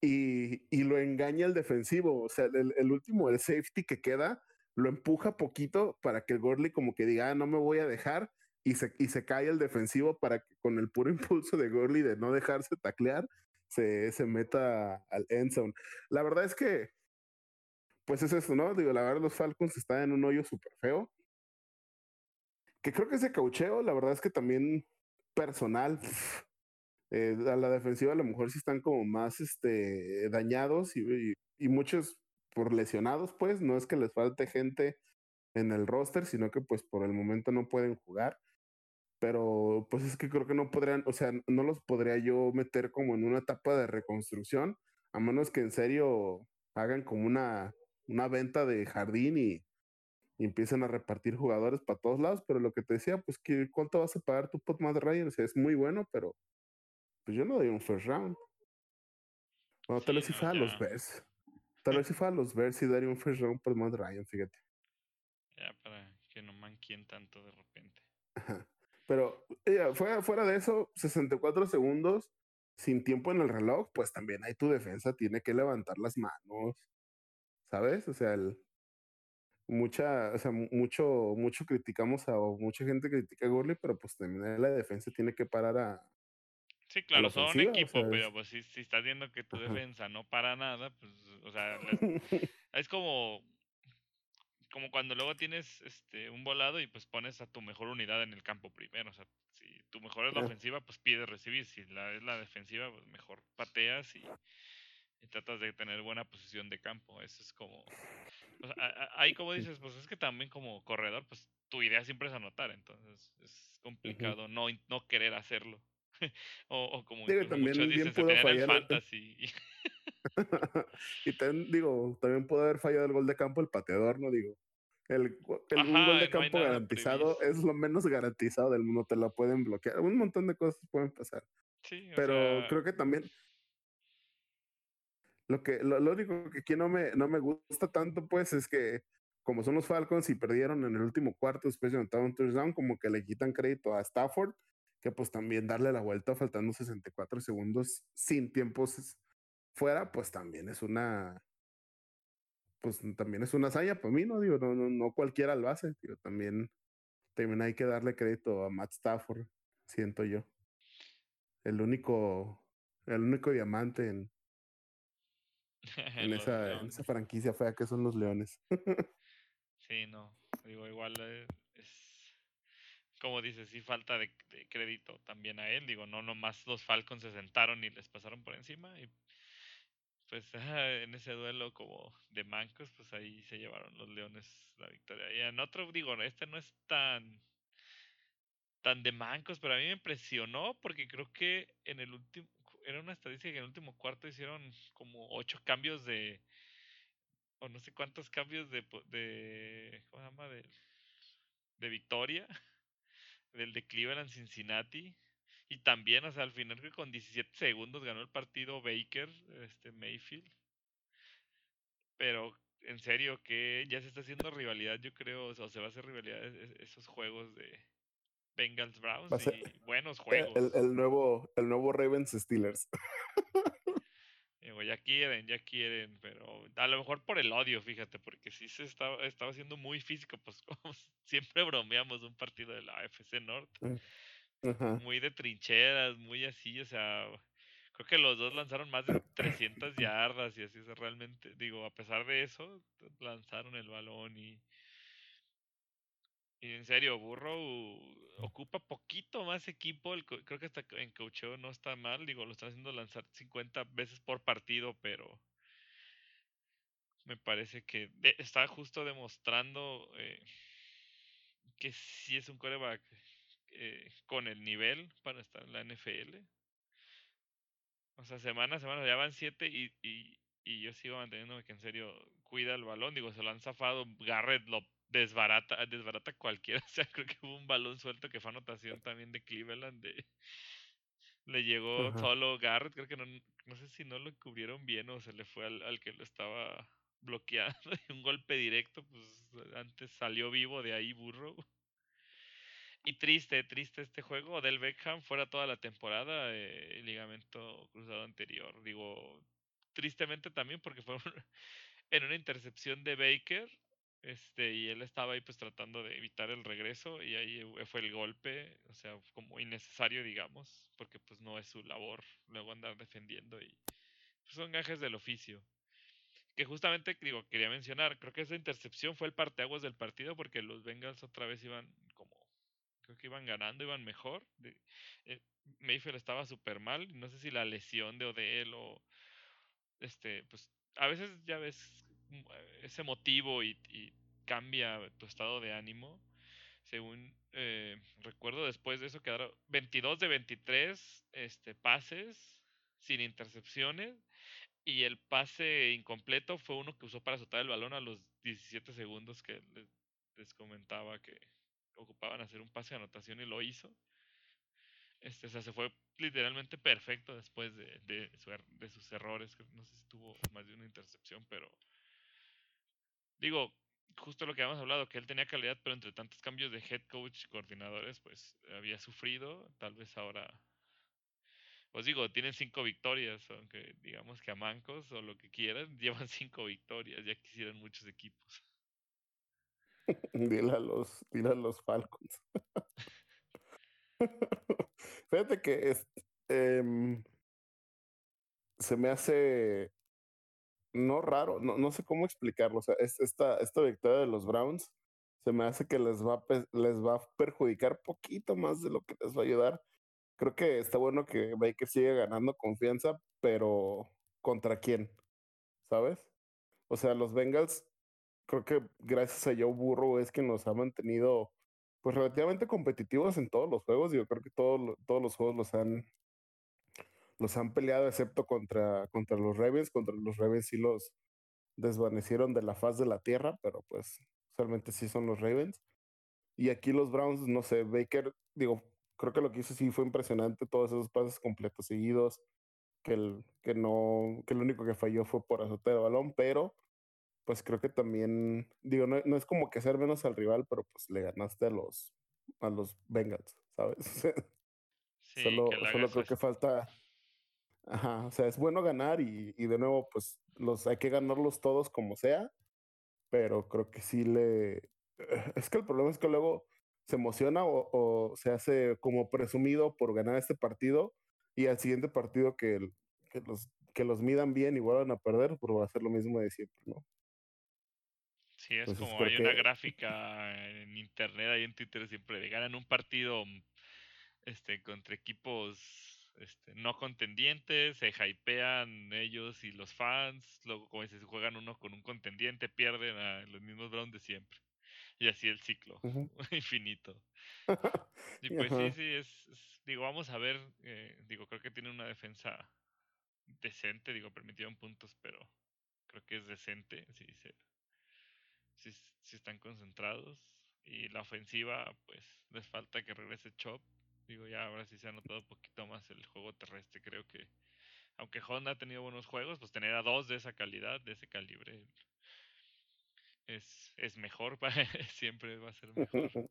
y, y lo engaña el defensivo. O sea, el, el, último, el safety que queda, lo empuja poquito para que Gurley como que diga, ah, no me voy a dejar. Y se, y se cae el defensivo para que con el puro impulso de Gurley de no dejarse taclear, se, se meta al end zone. La verdad es que pues es eso, ¿no? Digo, la verdad, los Falcons están en un hoyo súper feo. Que creo que ese caucheo, la verdad es que también personal, eh, a la defensiva a lo mejor sí están como más este, dañados y, y, muchos por lesionados, pues, no es que les falte gente en el roster, sino que pues por el momento no pueden jugar. Pero pues es que creo que no podrían, o sea, no los podría yo meter como en una etapa de reconstrucción, a menos que en serio hagan como una una venta de jardín y, empiezan a repartir jugadores para todos lados, pero lo que te decía, pues que cuánto vas a pagar tu pot más Ryan, o sea, es muy bueno, pero pues yo no doy un first round. Bueno, tal vez si fuera a los Bears. Tal vez si fuera a los Bears y daría un first round por más Ryan, fíjate. Ya, para que no manquen tanto de repente. Pero fuera, fuera de eso, 64 segundos sin tiempo en el reloj, pues también ahí tu defensa tiene que levantar las manos, ¿sabes? O sea, el, mucha, o sea, mucho, mucho criticamos a, o mucha gente critica a Gurley, pero pues también la defensa tiene que parar a. Sí, claro, son un equipo, pero pues si, si, estás viendo que tu defensa no para nada, pues, o sea, es como como cuando luego tienes este un volado y pues pones a tu mejor unidad en el campo primero, o sea, si tu mejor es la ofensiva, pues pides recibir, si la es la defensiva, pues mejor pateas y y tratas de tener buena posición de campo. Eso es como... ahí como dices, pues es que también como corredor, pues tu idea siempre es anotar, entonces es complicado no, no querer hacerlo. o, o, como digo, también muchos dicen, puedo fallar fantasy. y también, digo, también puede haber fallado el gol de campo el pateador, ¿no? Digo, el, el un gol de campo garantizado es lo menos garantizado del mundo, te lo pueden bloquear. Un montón de cosas pueden pasar. Sí, Pero creo que también lo que lo, único que aquí no me, no me gusta tanto, pues, es que como son los Falcons y perdieron en el último cuarto después de anotar un touchdown, como que le quitan crédito a Stafford, que pues también darle la vuelta faltando 64 segundos sin tiempos fuera, pues también es una, pues también es una hazaña para mí, ¿no? Digo, no, no, no cualquiera lo hace, digo, también, también hay que darle crédito a Matt Stafford, siento yo. El único, el único diamante en, en, esa, esa franquicia fea que son los Leones. sí, no. Digo, igual eh. Como dices, sí falta de, crédito también a él. Digo, no nomás los Falcons se sentaron y les pasaron por encima. Y pues en ese duelo como de mancos, pues ahí se llevaron los Leones la victoria. Y en otro, digo, este no es tan tan de mancos, pero a mí me impresionó porque creo que en el último, era una estadística que en el último cuarto hicieron como ocho cambios de, o no sé cuántos cambios de, de ¿cómo se llama? De, de victoria, del de Cleveland Cincinnati. Y también, o sea, al final que con 17 segundos ganó el partido Baker, este Mayfield. Pero en serio, que ya se está haciendo rivalidad, yo creo, o se va a hacer rivalidad esos juegos de, Bengals Browns y buenos juegos. El, nuevo, el nuevo Ravens Steelers. ya quieren, ya quieren, pero a lo mejor por el odio, fíjate, porque sí se estaba, estaba haciendo muy físico, pues como siempre bromeamos un partido de la AFC North. Mm, muy de trincheras, muy así, o sea, creo que los dos lanzaron más de 300 yardas y así, realmente, digo, a pesar de eso, lanzaron el balón y en serio, Burrow ocupa poquito más equipo. Creo que hasta en coacheo no está mal. Digo, lo están haciendo lanzar 50 veces por partido, pero me parece que está justo demostrando eh, que sí es un coreback eh, con el nivel para estar en la NFL. O sea, semana a semana ya van 7 y, y, y, yo sigo manteniéndome que en serio cuida el balón. Digo, se lo han zafado. Garrett lo desbarata, desbarata cualquiera. O sea, creo que hubo un balón suelto que fue anotación también de Cleveland. De, le llegó solo Garrett, creo que no, no sé si no lo cubrieron bien o se le fue al, al que lo estaba bloqueando. Y un golpe directo, pues antes salió vivo de ahí burro. Y triste, triste este juego. Del Beckham fuera toda la temporada, eh, ligamento cruzado anterior. Digo, tristemente también porque fue en una intercepción de Baker este, y él estaba ahí pues tratando de evitar el regreso y ahí fue el golpe, o sea, como innecesario, digamos, porque pues no es su labor luego andar defendiendo y pues, son gajes del oficio. Que justamente, digo, quería mencionar, creo que esa intercepción fue el parteaguas del partido porque los Bengals otra vez iban como, creo que iban ganando, iban mejor. Eh, Mayfield estaba súper mal, no sé si la lesión de Odell o, este, pues a veces ya ves Mm, ese motivo y, cambia tu estado de ánimo. Según eh, recuerdo, después de eso quedaron 22 de 23 este, pases sin intercepciones. Y el pase incompleto fue uno que usó para soltar el balón a los 17 segundos que les, comentaba que ocupaban hacer un pase de anotación y lo hizo. Este, o sea, se fue literalmente perfecto después de, de, de sus errores. No sé si tuvo más de una intercepción, pero digo, justo lo que habíamos hablado, que él tenía calidad, pero entre tantos cambios de head coach y coordinadores, pues había sufrido. Tal vez ahora, pues digo, tienen cinco victorias, aunque digamos que a mancos o lo que quieran, llevan cinco victorias, ya quisieran muchos equipos. dile a los, dile los Falcons. Fíjate que em, se me hace no raro, no, no sé cómo explicarlo. O sea, esta, esta victoria de los Browns se me hace que les va, a, les va a perjudicar poquito más de lo que les va a ayudar. Creo que está bueno que Baker siga ganando confianza, pero ¿contra quién? ¿Sabes? O sea, los Bengals, creo que gracias a Joe Burrow es que nos ha mantenido pues relativamente competitivos en todos los juegos. Yo creo que todos los juegos los han los han peleado excepto contra, contra los Ravens. Contra los Ravens sí los desvanecieron de la faz de la tierra, pero pues usualmente sí son los Ravens. Y aquí los Browns, no sé, Baker, digo, creo que lo que hizo sí fue impresionante, todos esos pases completos seguidos, que el, que no, que lo único que falló fue por azotar el balón, pero pues creo que también, digo, no, no, es como que ser menos al rival, pero pues le ganaste a los, a los Bengals, ¿sabes? solo solo creo que falta, Ajá, o sea, es bueno ganar y, y, de nuevo, pues los hay que ganarlos todos como sea, pero creo que sí le... Es que el problema es que luego se emociona o, o se hace como presumido por ganar este partido y al siguiente partido que, que, los, que los midan bien y vuelvan a perder, pues va a ser lo mismo de siempre, ¿no? Sí, es como hay una gráfica en internet, ahí en Twitter siempre de ganan un partido este contra equipos este, no contendientes, se hypean ellos y los fans, luego como dices, juegan uno con un contendiente, pierden a los mismos Browns de siempre. Y así el ciclo, infinito. y pues sí, sí, es, digo, vamos a ver, eh, digo, creo que tiene una defensa decente, digo, permitieron puntos, pero creo que es decente, sí, sí, sí están concentrados. Y la ofensiva, pues les falta que regrese Chop. Digo, ya ahora sí se ha notado un poquito más el juego terrestre. Creo que, aunque Honda ha tenido buenos juegos, pues tener a dos de esa calidad, de ese calibre, es, es mejor, siempre va a ser mejor.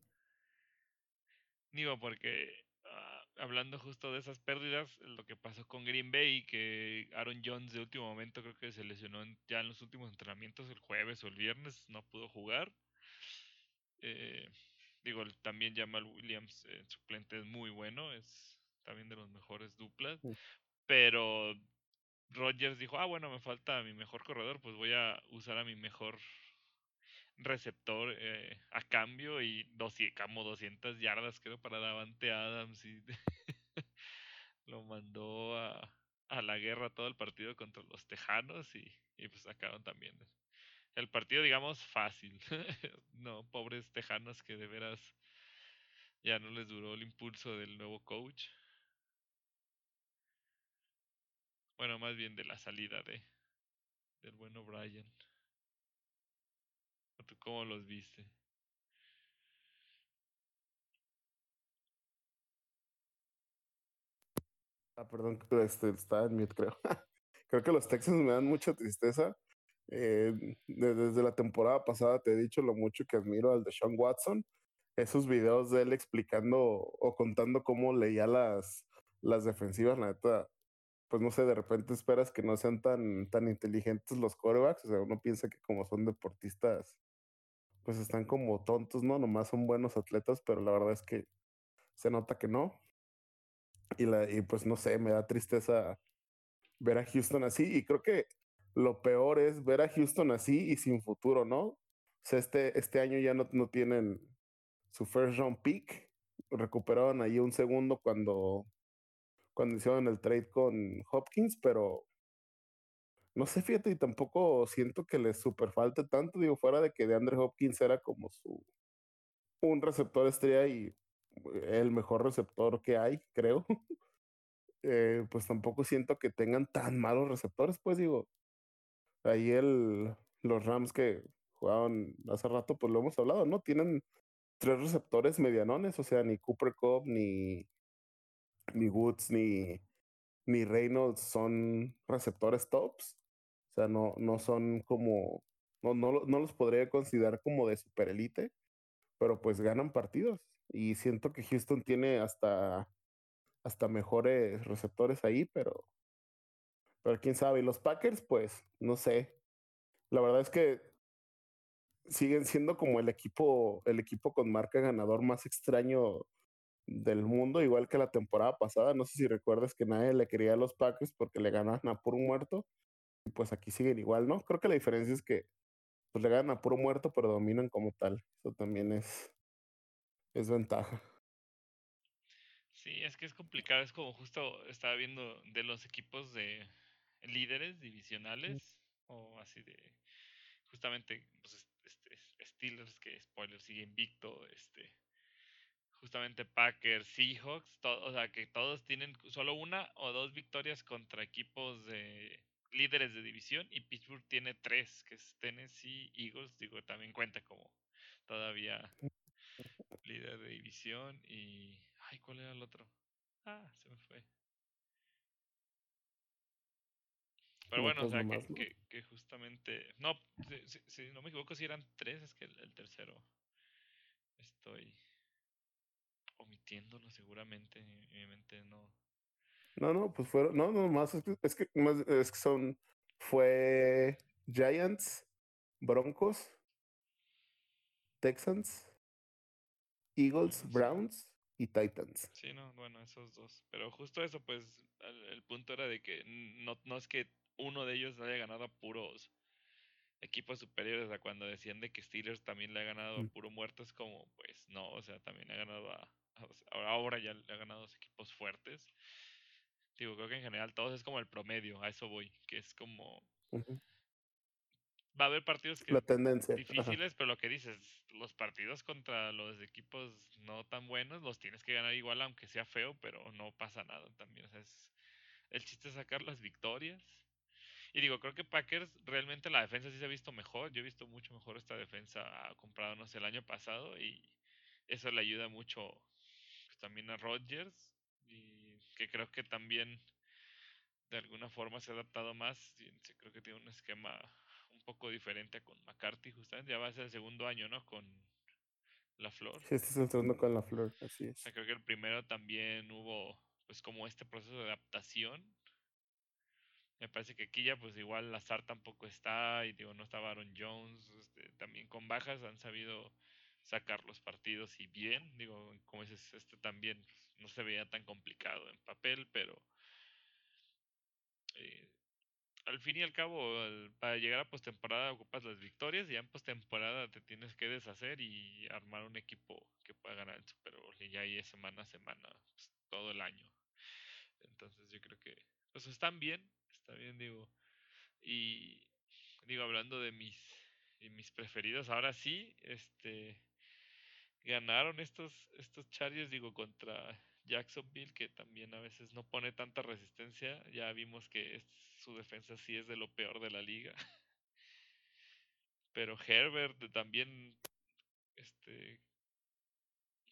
Digo, porque ah, hablando justo de esas pérdidas, lo que pasó con Green Bay, que Aaron Jones de último momento creo que se lesionó ya en los últimos entrenamientos el jueves o el viernes, no pudo jugar. Eh, digo, también Jamal Williams, el eh, suplente, es muy bueno, es también de los mejores duplas. Pero Rogers dijo, ah, bueno, me falta mi mejor corredor, pues voy a usar a mi mejor receptor eh, a cambio y dos, como 200 yardas creo para Davante Adams y lo mandó a, a, la guerra todo el partido contra los Tejanos y, y pues sacaron también el partido digamos fácil no pobres Tejanos que de veras ya no les duró el impulso del nuevo coach bueno más bien de la salida de del bueno Brian ¿Tú cómo los viste? Ah, perdón, este, estaba en mute, creo. creo que los Texans me dan mucha tristeza. Eh, desde la temporada pasada te he dicho lo mucho que admiro al de Sean Watson. Esos videos de él explicando o contando cómo leía las, las defensivas, la neta, pues no sé, de repente esperas que no sean tan, tan inteligentes los corebacks. O sea, uno piensa que como son deportistas pues están como tontos, ¿no? Nomás son buenos atletas, pero la verdad es que se nota que no. Y, la, y pues no sé, me da tristeza ver a Houston así. Y creo que lo peor es ver a Houston así y sin futuro, ¿no? O sea, este, este año ya no, no tienen su first round pick. Recuperaron ahí un segundo cuando, cuando hicieron el trade con Hopkins, pero no sé, fíjate, y tampoco siento que les super falte tanto, digo, fuera de que de Andre Hopkins era como su un receptor estrella y el mejor receptor que hay, creo. eh, pues tampoco siento que tengan tan malos receptores, pues digo, ahí el, los Rams que jugaban hace rato, pues lo hemos hablado, ¿no? Tienen tres receptores medianones, o sea, ni Cooper Cup, ni, ni Woods, ni, ni Reynolds son receptores tops. O sea, no, no son como, no, no, no los podría considerar como de super elite, pero pues ganan partidos. Y siento que Houston tiene hasta, hasta mejores receptores ahí, pero, pero quién sabe. Y los Packers, pues, no sé. La verdad es que siguen siendo como el equipo, el equipo con marca ganador más extraño del mundo, igual que la temporada pasada. No sé si recuerdas que nadie le quería a los Packers porque le ganaban a un muerto pues aquí siguen igual, ¿no? Creo que la diferencia es que pues le ganan a puro muerto, pero dominan como tal. Eso también es, es ventaja. Sí, es que es complicado. Es como justo estaba viendo de los equipos de líderes divisionales o así de justamente pues, este, Steelers que spoiler sigue invicto, este justamente Packers, Seahawks, o sea que todos tienen solo una o dos victorias contra equipos de líderes de división y Pittsburgh tiene tres, que es Tennessee, Eagles, digo, también cuenta como todavía líder de división y... Ay, ¿cuál era el otro? Ah, se me fue. Pero bueno, o sea, que, que, justamente... No, si, no me equivoco, si eran tres, es que el, tercero estoy omitiéndolo seguramente, en mi mente no, no, no, pues fueron, no, no, más es que, es que, más, es que son, fue Giants, Broncos, Texans, Eagles, Browns y Titans. Sí, no, bueno, esos dos. Pero justo eso, pues, el, punto era de que no, no es que uno de ellos haya ganado a puros equipos superiores a cuando decían de que Steelers también le ha ganado a Mm. puro muerto, es como, pues no, o sea, también ha ganado a, a- o sea, ahora- ya le ha ganado a los equipos fuertes. Digo, creo que en general todos es como el promedio, a eso voy, que es como, va a haber partidos que La tendencia. ajá. difíciles, pero lo que dices, los partidos contra los equipos no tan buenos los tienes que ganar igual, aunque sea feo, pero no pasa nada también. O sea, es, el chiste es sacar las victorias. Y digo, creo que Packers realmente la defensa sí se ha visto mejor. Yo he visto mucho mejor esta defensa a comparado, no sé, el año pasado y eso le ayuda mucho pues, también a Rodgers y que creo que también de alguna forma se ha adaptado más. y creo que tiene un esquema un poco diferente a con McCarthy, justamente. Ya va a ser el segundo año, ¿no? Con la flor. Sí, estás entrando con la flor, así O es. sea, creo que el primero también hubo, pues, como este proceso de adaptación. Me parece que aquí ya, pues, igual Lazar tampoco está, y digo, no estaba Aaron Jones. Este, también con bajas han sabido sacar los partidos y bien. Digo, como dices, este también pues, no se veía tan complicado en papel, pero eh, al fin y al cabo, para llegar a postemporada ocupas las victorias y ya en postemporada te tienes que deshacer y armar un equipo que pueda ganar el Super Bowl. Y ya ahí es semana a semana, pues, todo el año. Entonces yo creo que, pues están bien, bien, digo. Y digo, hablando de mis, de mis preferidos, ahora sí, este, ganaron estos, estos Chargers, digo, contra Jacksonville, que también a veces no pone tanta resistencia. Ya vimos que su defensa sí es de lo peor de la liga. Pero Herbert también, este,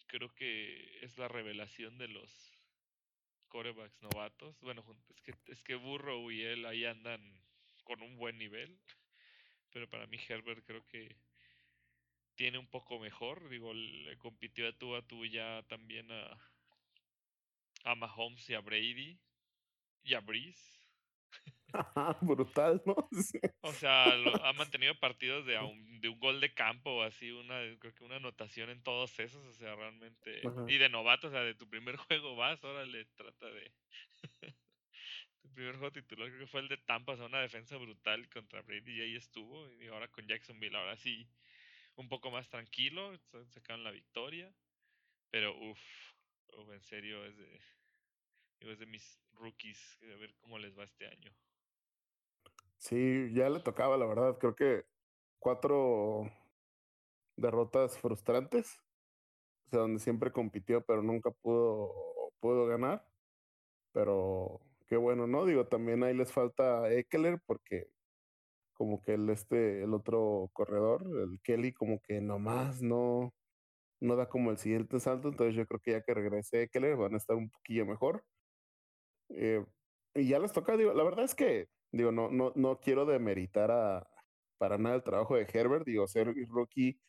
creo que es la revelación de los corebacks novatos. Bueno, es que, es que Burrow y él ahí andan con un buen nivel. Pero para mí Herbert creo que tiene un poco mejor. Digo, le compitió a tú a tú ya también a, a Mahomes y a Brady y a Breeze. Ajá, brutal, ¿no? Sí. O sea, lo- ha mantenido partidos de, a un, de un gol de campo o así, una, creo que una anotación en todos esos, o sea, realmente. Ajá. Y de novato, o sea, de tu primer juego vas, órale, trata de. tu primer juego titular, creo que fue el de Tampa, o sea, una defensa brutal contra Brady y ahí estuvo. Y ahora con Jacksonville, ahora sí, un poco más tranquilo, sa- sacaron la victoria. Pero uff, en serio, es de, digo, es de mis rookies, a ver cómo les va este año. Sí, ya le tocaba, la verdad. Creo que cuatro derrotas frustrantes. O sea, donde siempre compitió, pero nunca pudo, pudo ganar. Pero qué bueno, ¿no? Digo, también ahí les falta Eckler, porque como que el este, el otro corredor, el Kelly, como que nomás no, no da como el siguiente salto. Entonces yo creo que ya que regrese Eckler van a estar un poquillo mejor. Eh, y ya les toca, digo, la verdad es que, digo, no, no, no quiero demeritar a, para nada el trabajo de Herbert, digo, ser rookie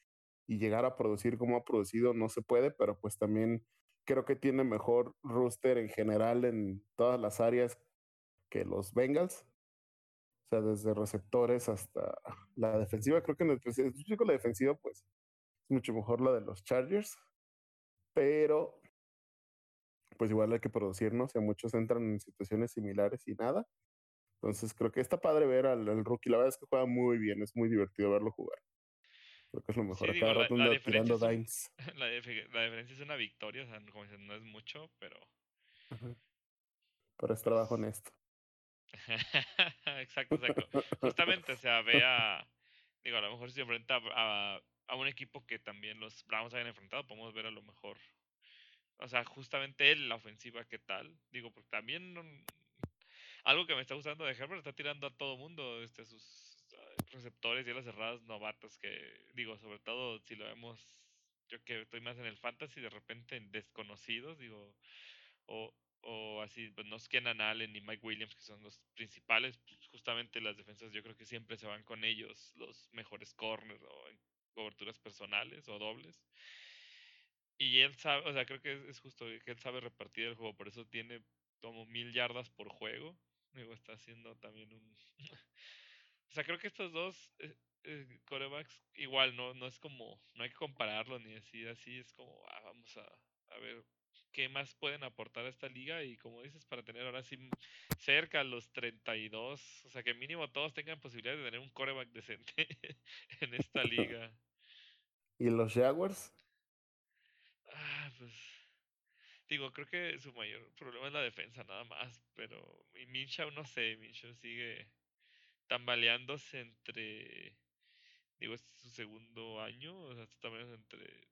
y llegar a producir como ha producido no se puede, pero pues también creo que tiene mejor roster en general en todas las áreas que los Bengals. O sea, desde receptores hasta la defensiva. Creo que en el específico la defensiva, pues, es mucho mejor la de los Chargers. Pero, pues igual hay que producir, ¿no? O sea, muchos entran en situaciones similares y nada. Entonces creo que está padre ver al, al rookie. La verdad es que juega muy bien, es muy divertido verlo jugar. Creo que es lo mejor. Sí, A digo, cada la, tirando dimes. la, la diferencia es una victoria, o sea, como dicen, no es mucho, pero Ajá. Pero es trabajo honesto. exacto, exacto. Justamente, o sea, ve a, digo, a lo mejor si se enfrenta a, a un equipo que también los Browns hayan enfrentado, podemos ver a lo mejor, o sea, justamente él, la ofensiva, ¿qué tal? Digo, porque también no- algo que me está gustando de Herbert, está tirando a todo mundo, este, sus ah, receptores y las cerradas novatos, que, digo, sobre todo si lo vemos, yo que estoy más en el fantasy, de repente en desconocidos, digo, o, o así, pues no es Kenan Allen ni Mike Williams, que son los principales, pues, justamente las defensas yo creo que siempre se van con ellos, los mejores corners o en coberturas personales o dobles. Y él sabe, o sea, creo que es, es justo que él sabe repartir el juego, por eso tiene como mil yardas por juego. Digo, está haciendo también un... o sea, creo que estos dos eh, eh, corebacks igual, no, no es como, no hay que compararlo ni así, así es como, ah, vamos a, a ver qué más pueden aportar a esta liga y como dices, para tener ahora sí cerca los 32, o sea, que mínimo todos tengan posibilidad de tener un coreback decente en esta liga. ¿Y los Jaguars? Pues digo, creo que su mayor problema es la defensa nada más, pero y Minshew no sé, Minshew sigue tambaleándose entre digo, este es su segundo año, o sea, está también entre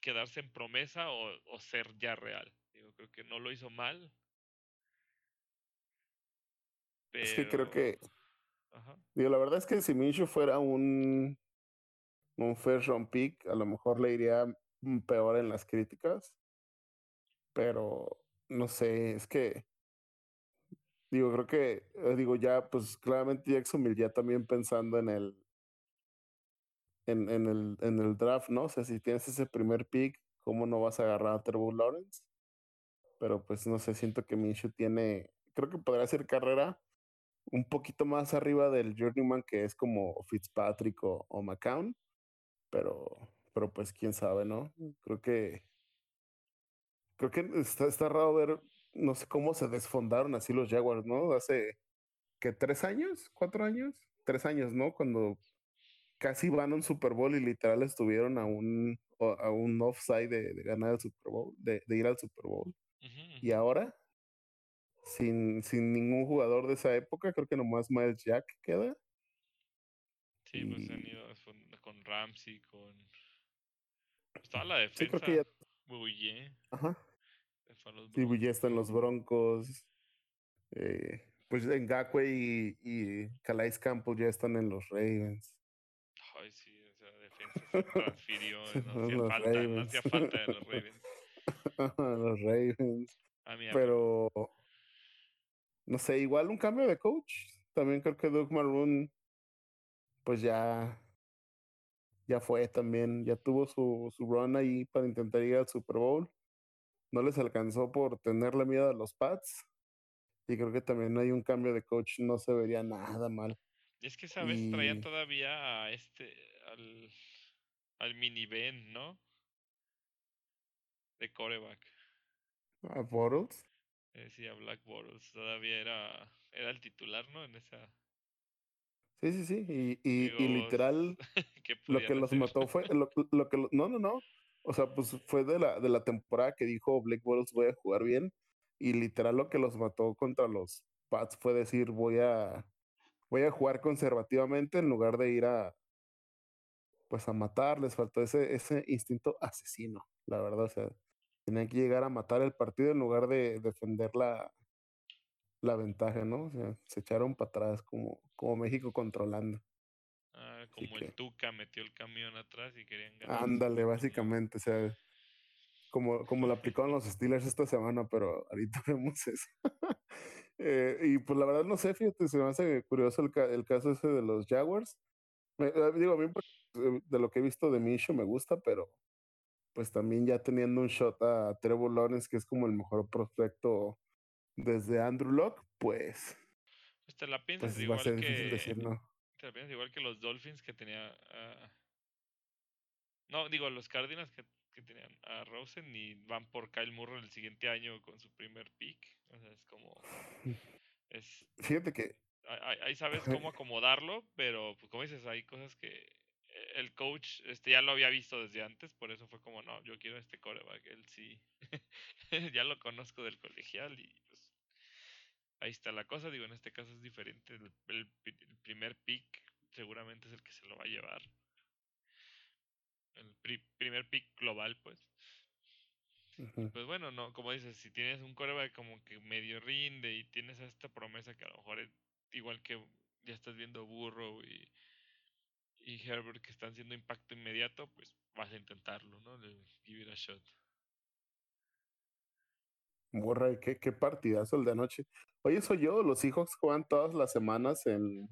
quedarse en promesa o, ser ya real. Digo, creo que no lo hizo mal. Pero... Es que creo que. Digo, la verdad es que si Minshew fuera un. Un first round pick, a lo mejor le iría peor en las críticas. Pero no sé, es que. Digo, creo que, eh, digo, ya, pues claramente Jacksonville ya también pensando en el, en, en, el, en el draft, ¿no? O sea, si tienes ese primer pick, ¿cómo no vas a agarrar a Trevor Lawrence? Pero pues no sé, siento que Minshew tiene, creo que podría hacer carrera un poquito más arriba del journeyman que es como Fitzpatrick o McCown, pero, pero pues quién sabe, ¿no? Creo que, creo que está, está raro ver, no sé cómo se desfondaron así los Jaguars, ¿no? Hace, ¿qué? ¿Tres años? ¿Cuatro años? Tres años, ¿no? Cuando casi van a un Super Bowl y literal estuvieron a un, a un offside de, ganar el Super Bowl, de, ir al Super Bowl. Y ahora, sin, sin ningún jugador de esa época, creo que nomás Miles Jack queda. Sí, pues han ido con Ramsey, con. Estaba la defensa. Sí, creo que ya. Ajá. Sí, está en los Broncos. Eh, pues Ngakwe y, y Calais Campbell ya están en los Ravens. Ay, sí, o sea, defensa se transfirió, no hacía, falta, no hacía falta de los Ravens. los Ravens. Pero, no sé, igual un cambio de coach. También creo que Doug Maroon, pues ya, ya fue también, ya tuvo su, su run ahí para intentar ir al Super Bowl. No les alcanzó por tenerle miedo a los Pats. Y creo que también hay un cambio de coach, no se vería nada mal. Y es que esa vez traían todavía a este, al, al mini Ben, ¿no? De coreback. ¿A Bottles? Eh, sí, a Black Bottles. Todavía era, era el titular, ¿no? En esa. Sí, sí, sí. Y, y, y literal, lo que los mató fue. Lo, lo que no, no, no. O sea, pues fue de la, de la temporada que dijo Black Bottles voy a jugar bien. Y literal lo que los mató contra los Pats fue decir voy a voy a jugar conservativamente en lugar de ir a pues a matar, les faltó ese, ese instinto asesino, la verdad, o sea, tenían que llegar a matar el partido en lugar de defender la, la ventaja, ¿no? O sea, se echaron para atrás como, como México controlando. Ah, como el Tuca metió el camión atrás y querían ganar. Ándale, básicamente, o sea, como, como lo aplicaron los Steelers esta semana, pero ahorita vemos eso. Eh, y pues la verdad no sé, fíjate, se me hace curioso el, el caso ese de los Jaguars. Eh, digo, a mí de lo que he visto de Minshew me gusta, pero pues también ya teniendo un shot a Trevor Lawrence, que es como el mejor prospecto desde Andrew Locke, pues... Pues te la piensas pues, igual va a ser que... Difícil decir, ¿no? Te la piensas igual que los Dolphins que tenía... Uh... No, digo, los Cardinals que que tenían a Rosen y van por Kyle Murray el siguiente año con su primer pick. O sea, es como. Es, Fíjate que. Ahí, sabes cómo acomodarlo, pero pues, como dices, hay cosas que el coach este ya lo había visto desde antes, por eso fue como, no, yo quiero este coreback, él sí. ya lo conozco del colegial y ahí está la cosa. Digo, en este caso es diferente. el primer pick seguramente es el que se lo va a llevar el primer pick global, pues. Pues bueno, no, como dices, si tienes un coreback como que medio rinde y tienes esta promesa que a lo mejor es igual que ya estás viendo Burrow y, y Herbert que están haciendo impacto inmediato, pues vas a intentarlo, ¿no? De give it a shot. Qué, qué partidazo el de anoche. Oye, soy yo, los hijos juegan todas las semanas en,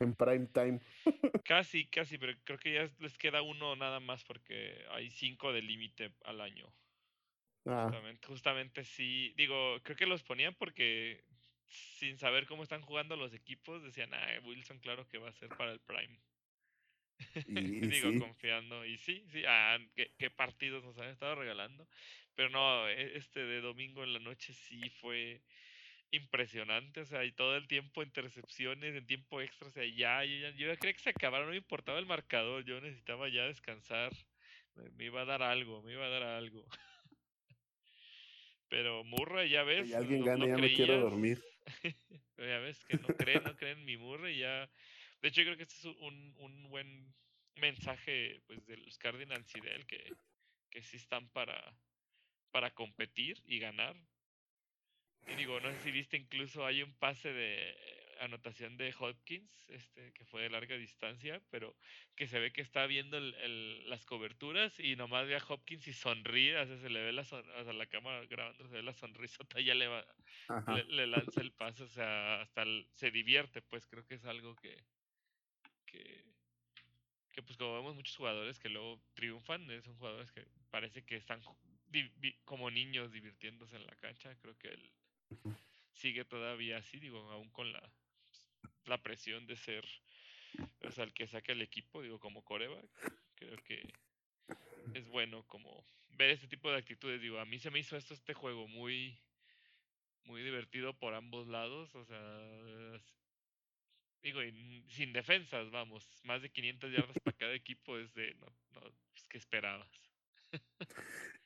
en prime time. casi, casi, pero creo que ya les queda uno nada más porque hay cinco de límite al año. Ah. Justamente, justamente sí, digo, creo que los ponían porque sin saber cómo están jugando los equipos, decían, ah, Wilson claro que va a ser para el prime. Y, Digo, sí, confiando. Y sí, sí, ah, ¿qué, qué partidos nos han estado regalando. Pero no, e- este de domingo en la noche sí fue impresionante. O sea, y todo el tiempo intercepciones, en tiempo extra. O sea, ya, yo ya, yo ya creía que se acabaron, no me importaba el marcador. Yo necesitaba ya descansar. Me, me iba a dar algo, me iba a dar algo. Pero Murray, ya y ves, alguien no, gana, no ya me quiero creías. dormir. ya ves que no creen, no creen en mi Murray. Ya. De hecho, yo creo que este es un, un buen mensaje pues de los Cardinals y de él que, que sí están para, para competir y ganar. Y digo, no sé si viste incluso hay un pase de anotación de Hopkins, este, que fue de larga distancia, pero que se ve que está viendo el, el, las coberturas y nomás ve a Hopkins y sonríe, o sea, se le ve la, son, o sea, la cámara grabando, se ve la sonrisota y ya le, va, le, le, lanza el pase, o sea, hasta el, se divierte, pues creo que es algo que, que, que pues como vemos muchos jugadores que luego triunfan, son jugadores que parece que están como niños divirtiéndose en la cancha, creo que él sigue todavía así, digo, aún con la, la presión de ser o sea, el que saque el equipo, digo, como coreback, creo que es bueno como ver ese tipo de actitudes, digo, a mí se me hizo esto este juego muy muy divertido por ambos lados, o sea, digo, y sin defensas, vamos, más de 500 yardas para cada equipo es de, no, no, pues, ¿qué esperabas?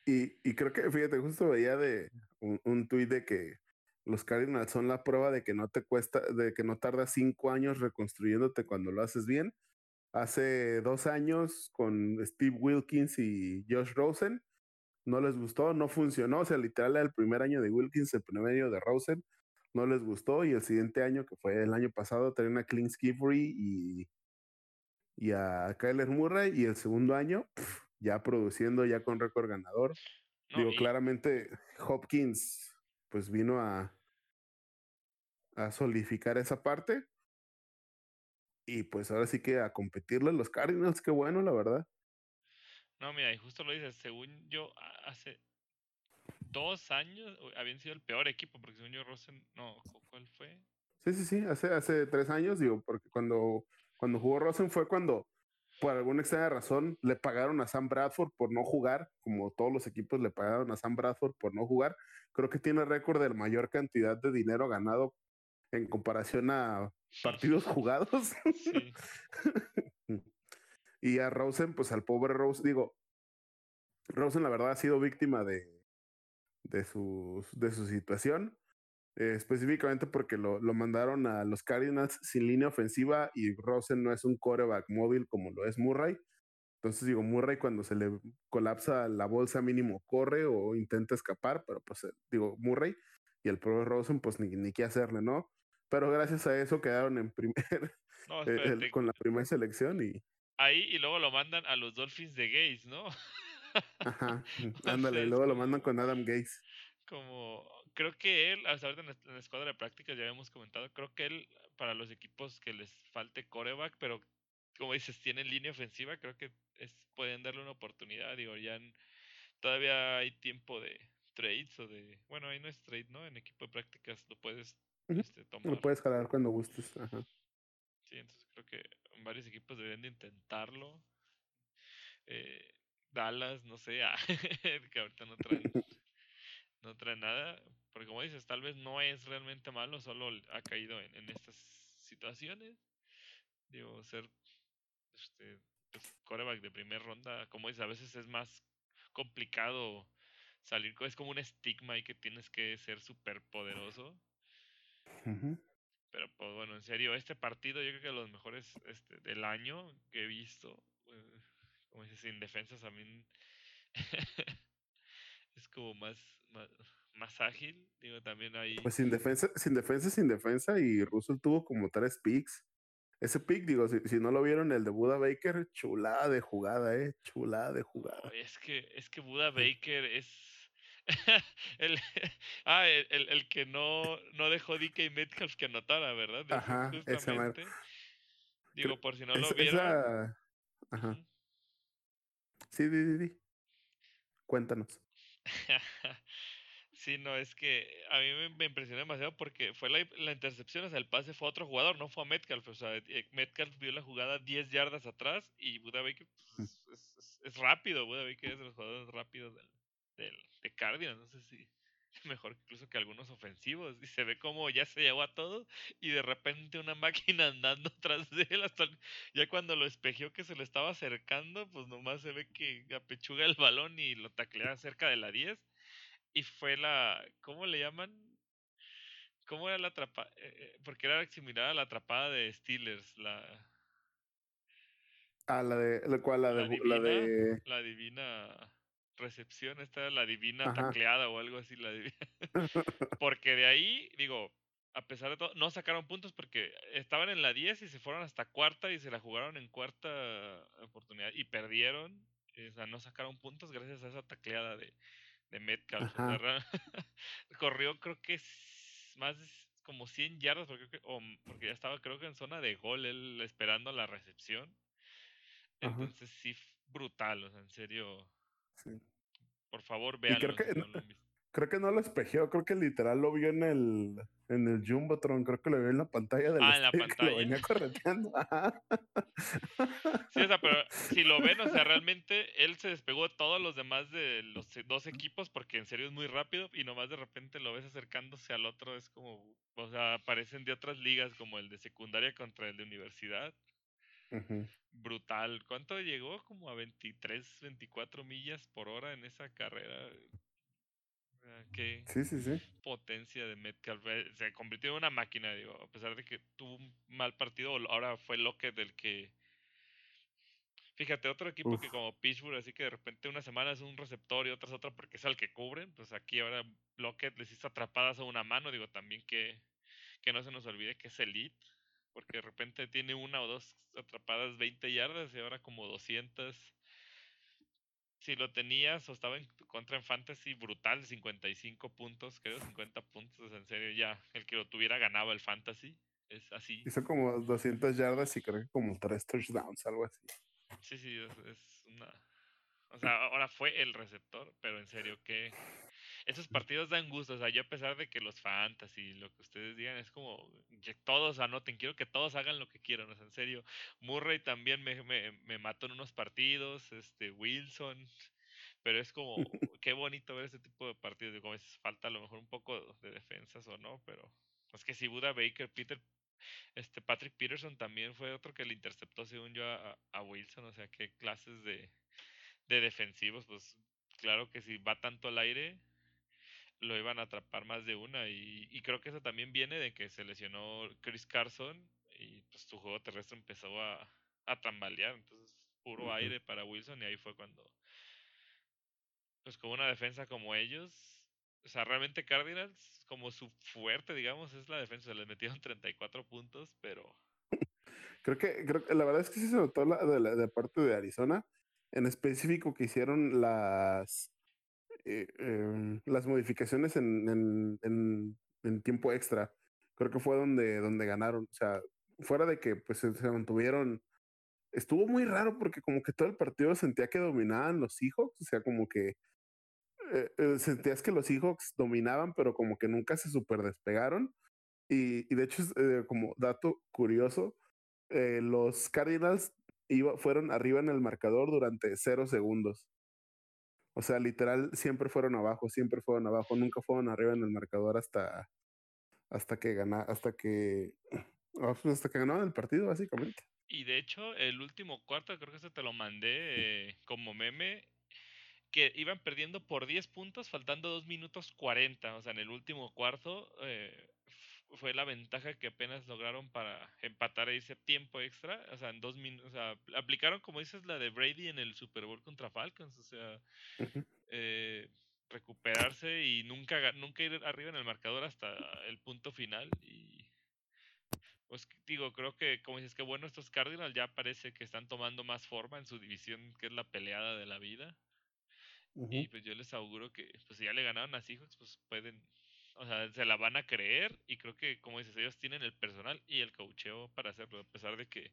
y, y creo que, fíjate, justo veía de un, un tuit de que los Cardinals son la prueba de que no te cuesta, de que no tarda cinco años reconstruyéndote cuando lo haces bien. Hace dos años con Steve Wilkins y Josh Rosen, no les gustó, no funcionó. O sea, literal, el primer año de Wilkins, el primer año de Rosen, no les gustó. Y el siguiente año, que fue el año pasado, tenían a Clint Skiffery y, y a Kyler Murray. Y el segundo año, pff, ya produciendo, ya con récord ganador. No, Digo, y... claramente Hopkins pues vino a, a solidificar esa parte. Y pues ahora sí que a competirle los Cardinals, qué bueno, la verdad. No, mira, y justo lo dices, según yo, hace dos años habían sido el peor equipo, porque según yo, Rosen, no, ¿cuál fue? Sí, sí, sí, hace, hace tres años, digo, porque cuando, cuando jugó Rosen fue cuando, por alguna extraña razón, le pagaron a Sam Bradford por no jugar, como todos los equipos le pagaron a Sam Bradford por no jugar. Creo que tiene récord de la mayor cantidad de dinero ganado en comparación a partidos jugados. Y a Rosen, pues al pobre Rosen, digo, Rosen la verdad ha sido víctima de, de, de su situación, eh, específicamente porque lo, lo, mandaron a los Cardinals sin línea ofensiva y Rosen no es un coreback móvil como lo es Murray. Entonces digo, Murray cuando se le colapsa la bolsa mínimo corre o intenta escapar, pero pues digo, Murray y el pobre Rosen pues ni, ni qué hacerle, ¿no? Pero gracias a eso quedaron en primer, no, el, con la primera selección y... Ahí y luego lo mandan a los Dolphins de Gaze, ¿no? Ajá, ándale, y luego lo mandan con Adam Gaze. Como, creo que él, hasta ahorita en la, en la escuadra de prácticas ya habíamos comentado, creo que él, para los equipos que les falte coreback, pero como dices, tienen línea ofensiva, creo que es, pueden darle una oportunidad, digo, ya en, todavía hay tiempo de trades o de, bueno, ahí no es trade, ¿no? En equipo de prácticas lo puedes uh -huh. este, tomar. Lo puedes jalar cuando gustes, ajá. Sí, entonces creo que varios equipos deben de intentarlo. Eh, Dallas, no sé, ah, que ahorita no traen, no traen nada, porque como dices, tal vez no es realmente malo, solo ha caído en, en estas situaciones. Digo, ser este, pues, coreback de primera ronda, como dices, a veces es más complicado salir, es como un estigma y que tienes que ser súper poderoso. Uh -huh. Pero pues bueno, en serio, este partido yo creo que los mejores este, del año que he visto, eh, como dices, sin defensas a mí es como más, más, más, ágil. Digo, también hay. Pues sin defensa, sin defensa, sin defensa, y Russell tuvo como tres picks. Ese pick, digo, si, si, no lo vieron, el de Buda Baker, chulada de jugada, eh, chulada de jugada. Oh, es que, es que Buda Baker es. el, ah, el, el, que no, no dejó DK Metcalf que anotara, ¿verdad? De Ajá, justamente. Digo, por si no lo vieron. Esa... Ajá. Sí, di, di, di. Cuéntanos. Sí, no, es que a mí me, me impresionó demasiado porque fue la, la intercepción, o sea, el pase fue a otro jugador, no fue a Metcalf. O sea, eh, Metcalf vio la jugada 10 yardas atrás y Buda Baker pues, es, es- es rápido. Buda Baker es de los jugadores rápidos del, del, de Cardinals. No sé si mejor incluso que algunos ofensivos. Y se ve como ya se llevó a todo y de repente una máquina andando atrás de él. Hasta el- ya cuando lo espejeó que se le estaba acercando, pues nomás se ve que apechuga el balón y lo taclea cerca de la 10. Y fue la, ¿cómo le llaman? ¿Cómo era la atrapada? porque era similar a la atrapada de Steelers, la, Ah, la de, la cual, la la de, bu- la divina, de, la divina recepción, esta era la divina ajá, tacleada o algo así, la divi- porque de ahí, digo, a pesar de todo, no sacaron puntos porque estaban en la 10 y se fueron hasta cuarta y se la jugaron en cuarta oportunidad y perdieron, o sea, no sacaron puntos gracias a esa tacleada de, de Metcalf, corrió creo que más como 100 yardas porque, creo que- o m- porque ya estaba creo que en zona de gol él esperando la recepción. ajá, Entonces sí, brutal, o sea, en serio, sí. por favor Y creo que, no. Creo que no lo espejeó, creo que literal lo vio en el, en el Jumbotron, creo que lo vio en la pantalla del Ah, en la que lo pantalla. venía correteando. Sí, o sea, pero si lo ven, o sea, realmente él se despegó de todos los demás de los e- dos equipos porque en serio es muy rápido y nomás de repente lo ves acercándose al otro, es como, o sea, aparecen de otras ligas como el de secundaria contra el de universidad. Brutal. ¿Cuánto llegó? Como a 23, 24 millas por hora en esa carrera. Ah, Qué Sí, sí, sí. potencia de Metcalf. eh, Se convirtió en una máquina, digo, a pesar de que tuvo un mal partido, ahora fue Lockett el que Fíjate, otro equipo que como Pittsburgh, así que de repente una semana es un receptor y otra es otra porque es al que cubren, pues aquí ahora Lockett les hizo atrapadas a una mano, digo también que, que no se nos olvide que es elite, porque de repente tiene una o dos atrapadas 20 yardas y ahora como 200. Si lo tenías o estaba en contra en Fantasy, brutal, 55 puntos, creo, 50 puntos, en serio, ya, el que lo tuviera ganaba el Fantasy, es así. Hizo como 200 yardas y creo que como 3 touchdowns, algo así. Sí, sí, es, es una... O sea, ahora fue el receptor, pero en serio que... Esos partidos dan gusto, o sea, yo a pesar de que los fantasy, lo que ustedes digan, es como que todos anoten, quiero que todos hagan lo que quieran, o sea, en serio. Murray también me, me, me mató en unos partidos, este, Wilson, pero es como, qué bonito ver ese tipo de partidos, digo, a veces falta a lo mejor un poco de defensas o no, pero es que si Buda Baker, Peter este Patrick Peterson también fue otro que le interceptó, según yo, a, a Wilson. O sea, qué clases de, de defensivos. Pues claro que si va tanto al aire, lo iban a atrapar más de una. Y, y creo que eso también viene de que se lesionó Chris Carson y pues su juego terrestre empezó a, a tambalear. Entonces, puro aire para Wilson y ahí fue cuando, pues con una defensa como ellos. O sea, realmente Cardinals, como su fuerte, digamos, es la defensa. Se les metieron 34 puntos, pero Creo que, creo que la verdad es que sí se notó la, de, la de parte de Arizona, en específico que hicieron las, eh, em, las modificaciones en, en, en, tiempo extra. Creo que fue donde, donde ganaron. O sea, fuera de que pues se, mantuvieron. Estuvo muy raro porque como que todo el partido sentía que dominaban los Seahawks. O sea, como que eh, eh, sentías que los Seahawks dominaban, pero como que nunca se super despegaron. Y, y de hecho, como dato curioso, los Cardinals iba, fueron arriba en el marcador durante cero segundos. O sea, literal, siempre fueron abajo, siempre fueron abajo, nunca fueron arriba en el marcador hasta, hasta que gana, hasta que ah, pues, hasta que ganaban el partido, básicamente. Y de hecho, el último cuarto, creo que eso te lo mandé eh, como meme, que iban perdiendo por 10 puntos, faltando 2 minutos 40. O sea, en el último cuarto eh, fue la ventaja que apenas lograron para empatar e irse a tiempo extra. O sea, en dos minutos. O sea, aplicaron, como dices, la de Brady en el Super Bowl contra Falcons. O sea, eh, recuperarse y nunca, nunca ir arriba en el marcador hasta el punto final. Y pues digo, creo que, como dices, que bueno, estos Cardinals ya parece que están tomando más forma en su división, que es la peleada de la vida. Y pues yo les auguro que, pues si ya le ganaron a Seahawks, pues pueden, o sea, se la van a creer. Y creo que, como dices, ellos tienen el personal y el coacheo para hacerlo, a pesar de que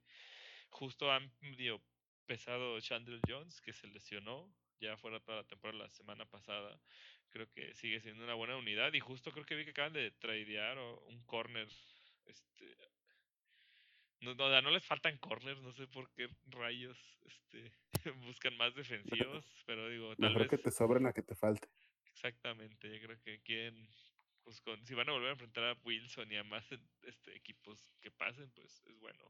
justo han medio pesado Chandler Jones, que se lesionó ya fuera toda la temporada la semana pasada. Creo que sigue siendo una buena unidad. Y justo creo que vi que acaban de tradear o un corner. Este. No, no, no les faltan corners, no sé por qué rayos este, buscan más defensivos, pero digo, tal Mejor vez. que te sobren a que te falte. Exactamente, yo creo que quieren. Pues si van a volver a enfrentar a Wilson y a más este, equipos que pasen, pues es bueno.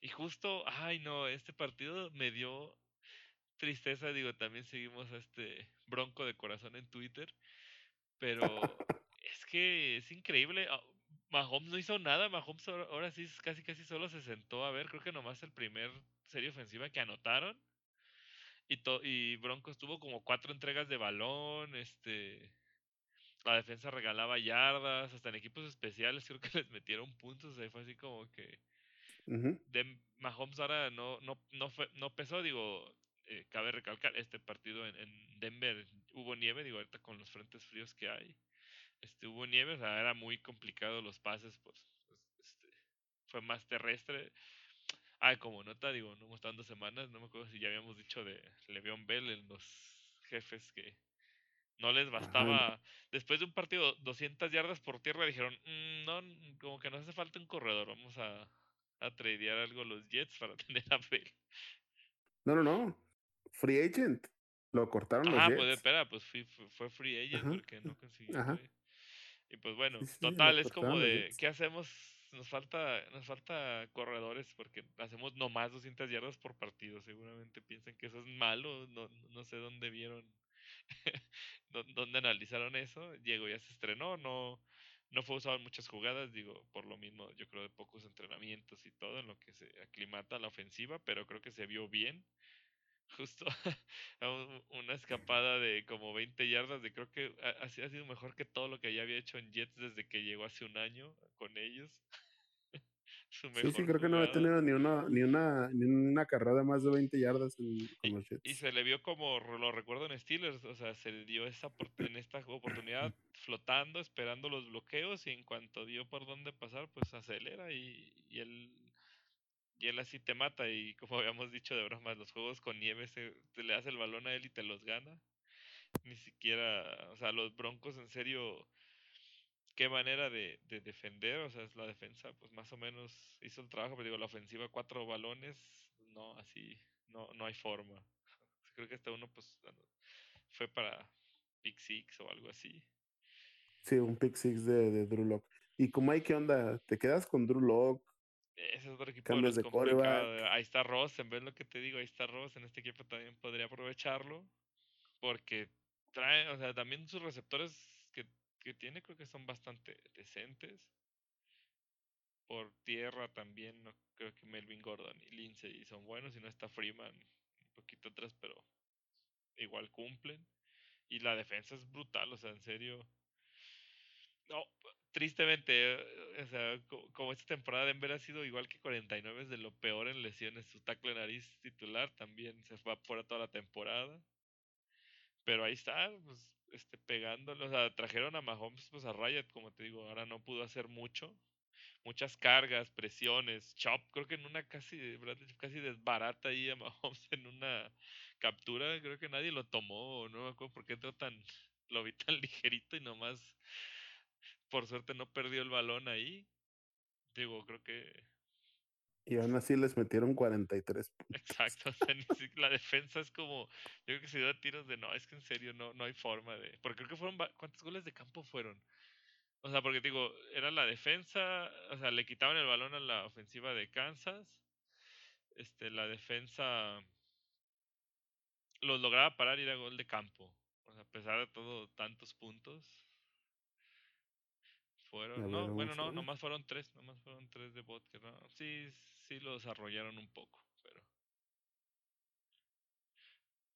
Y justo, ay no, este partido me dio tristeza, digo, también seguimos a este bronco de corazón en Twitter, pero es que es increíble. ah, Mahomes no hizo nada, Mahomes ahora, sí casi casi solo se sentó a ver, creo que nomás el primer serie ofensiva que anotaron. Y, to- y Broncos tuvo como cuatro entregas de balón, este, la defensa regalaba yardas, hasta en equipos especiales creo que les metieron puntos, sea, fue así como que Ujú, de Mahomes ahora no, no, no, fue, no pesó, digo, eh, cabe recalcar, este partido en, en Denver hubo nieve, digo, ahorita con los frentes fríos que hay, este, hubo nieve, o sea, era muy complicado los pases, pues, este, fue más terrestre. Ah, como nota, digo, no hemos estado dos semanas, no me acuerdo si ya habíamos dicho de Le'Veon Bell en los jefes que no les Ajá. bastaba. Después de un partido 200 yardas por tierra dijeron, "Mm, no, n- como que nos hace falta un corredor, vamos a, a tradear algo los Jets para tener a Bell. No, no, no. Free agent. Lo cortaron los Ah, pues espera, pues fui- fue, free agent Ajá, porque no trade. Y pues bueno, Sí, sí, sí, total, es como de. ¿qué hacemos? Nos falta, nos falta corredores porque hacemos nomás 200 yardas por partido. Seguramente piensan que eso es malo, no, no sé dónde vieron, dónde analizaron eso. Diego ya se estrenó, no, no fue usado en muchas jugadas, digo, por lo mismo, yo creo de pocos entrenamientos y todo, en lo que se aclimata la ofensiva, pero creo que se vio bien. Justo una escapada de como 20 yardas, de creo que ha, ha sido mejor que todo lo que ya había hecho en Jets desde que llegó hace un año con ellos. Su Sí, sí, creo que no había tenido ni una, ni una, ni una carrera de más de 20 yardas en- Y Jets. se le vio como lo recuerdo en Steelers, o sea, se le dio esa en esta oportunidad flotando, esperando los bloqueos y en cuanto dio por dónde pasar, pues acelera y, y él y él así te mata y como habíamos dicho de bromas, los juegos con nieve se, te le das el balón a él y te los gana. Ni siquiera, o sea, los Broncos en serio qué manera de, de defender, o sea, es la defensa, pues más o menos hizo el trabajo, pero digo, la ofensiva cuatro balones, no, así, no, no hay forma. Creo que hasta uno, pues, fue para pick six o algo así. Sí, un pick six de, de Drew Lock. ¿Y como hay qué onda? ¿Te quedas con Drew Lock? Ese es otro equipo Cambias de quarterback. Ahí está Ross, en vez de lo que te digo, ahí está Ross, en este equipo también podría aprovecharlo, porque trae, o sea, también sus receptores que, tiene creo que son bastante decentes. por tierra también, no creo que Melvin Gordon y Lindsay son buenos, y no está Freeman un poquito atrás, pero igual cumplen. Y la defensa es brutal, o sea, en serio. No, tristemente, eh, o sea, co- como esta temporada Denver ha sido igual que 49 es de lo peor en lesiones. Su tackle nariz titular también se fue fuera toda la temporada. Pero ahí está, pues, este, pegándole. O sea, trajeron a Mahomes pues a Riot, como te digo, ahora no pudo hacer mucho muchas cargas, presiones, chop, creo que en una casi, casi desbarata ahí a Mahomes en una captura, creo que nadie lo tomó, no me acuerdo por qué entró tan, lo vi tan ligerito y nomás, por suerte no perdió el balón ahí, digo, creo que, Y aún así les metieron 43 puntos. exacto, o sea, la defensa es como, yo creo que se dio a tiros de, no, es que en serio no, no hay forma de, porque creo que fueron, ¿cuántos goles de campo fueron? O sea, porque digo, era la defensa, o sea, le quitaban el balón a la ofensiva de Kansas. Este, la defensa los lograba parar y era gol de campo. O sea, a pesar de todo, tantos puntos. Fueron, no, bueno, no, nomás fueron tres, nomás fueron tres de Butker, ¿no? Sí, sí lo desarrollaron un poco, pero.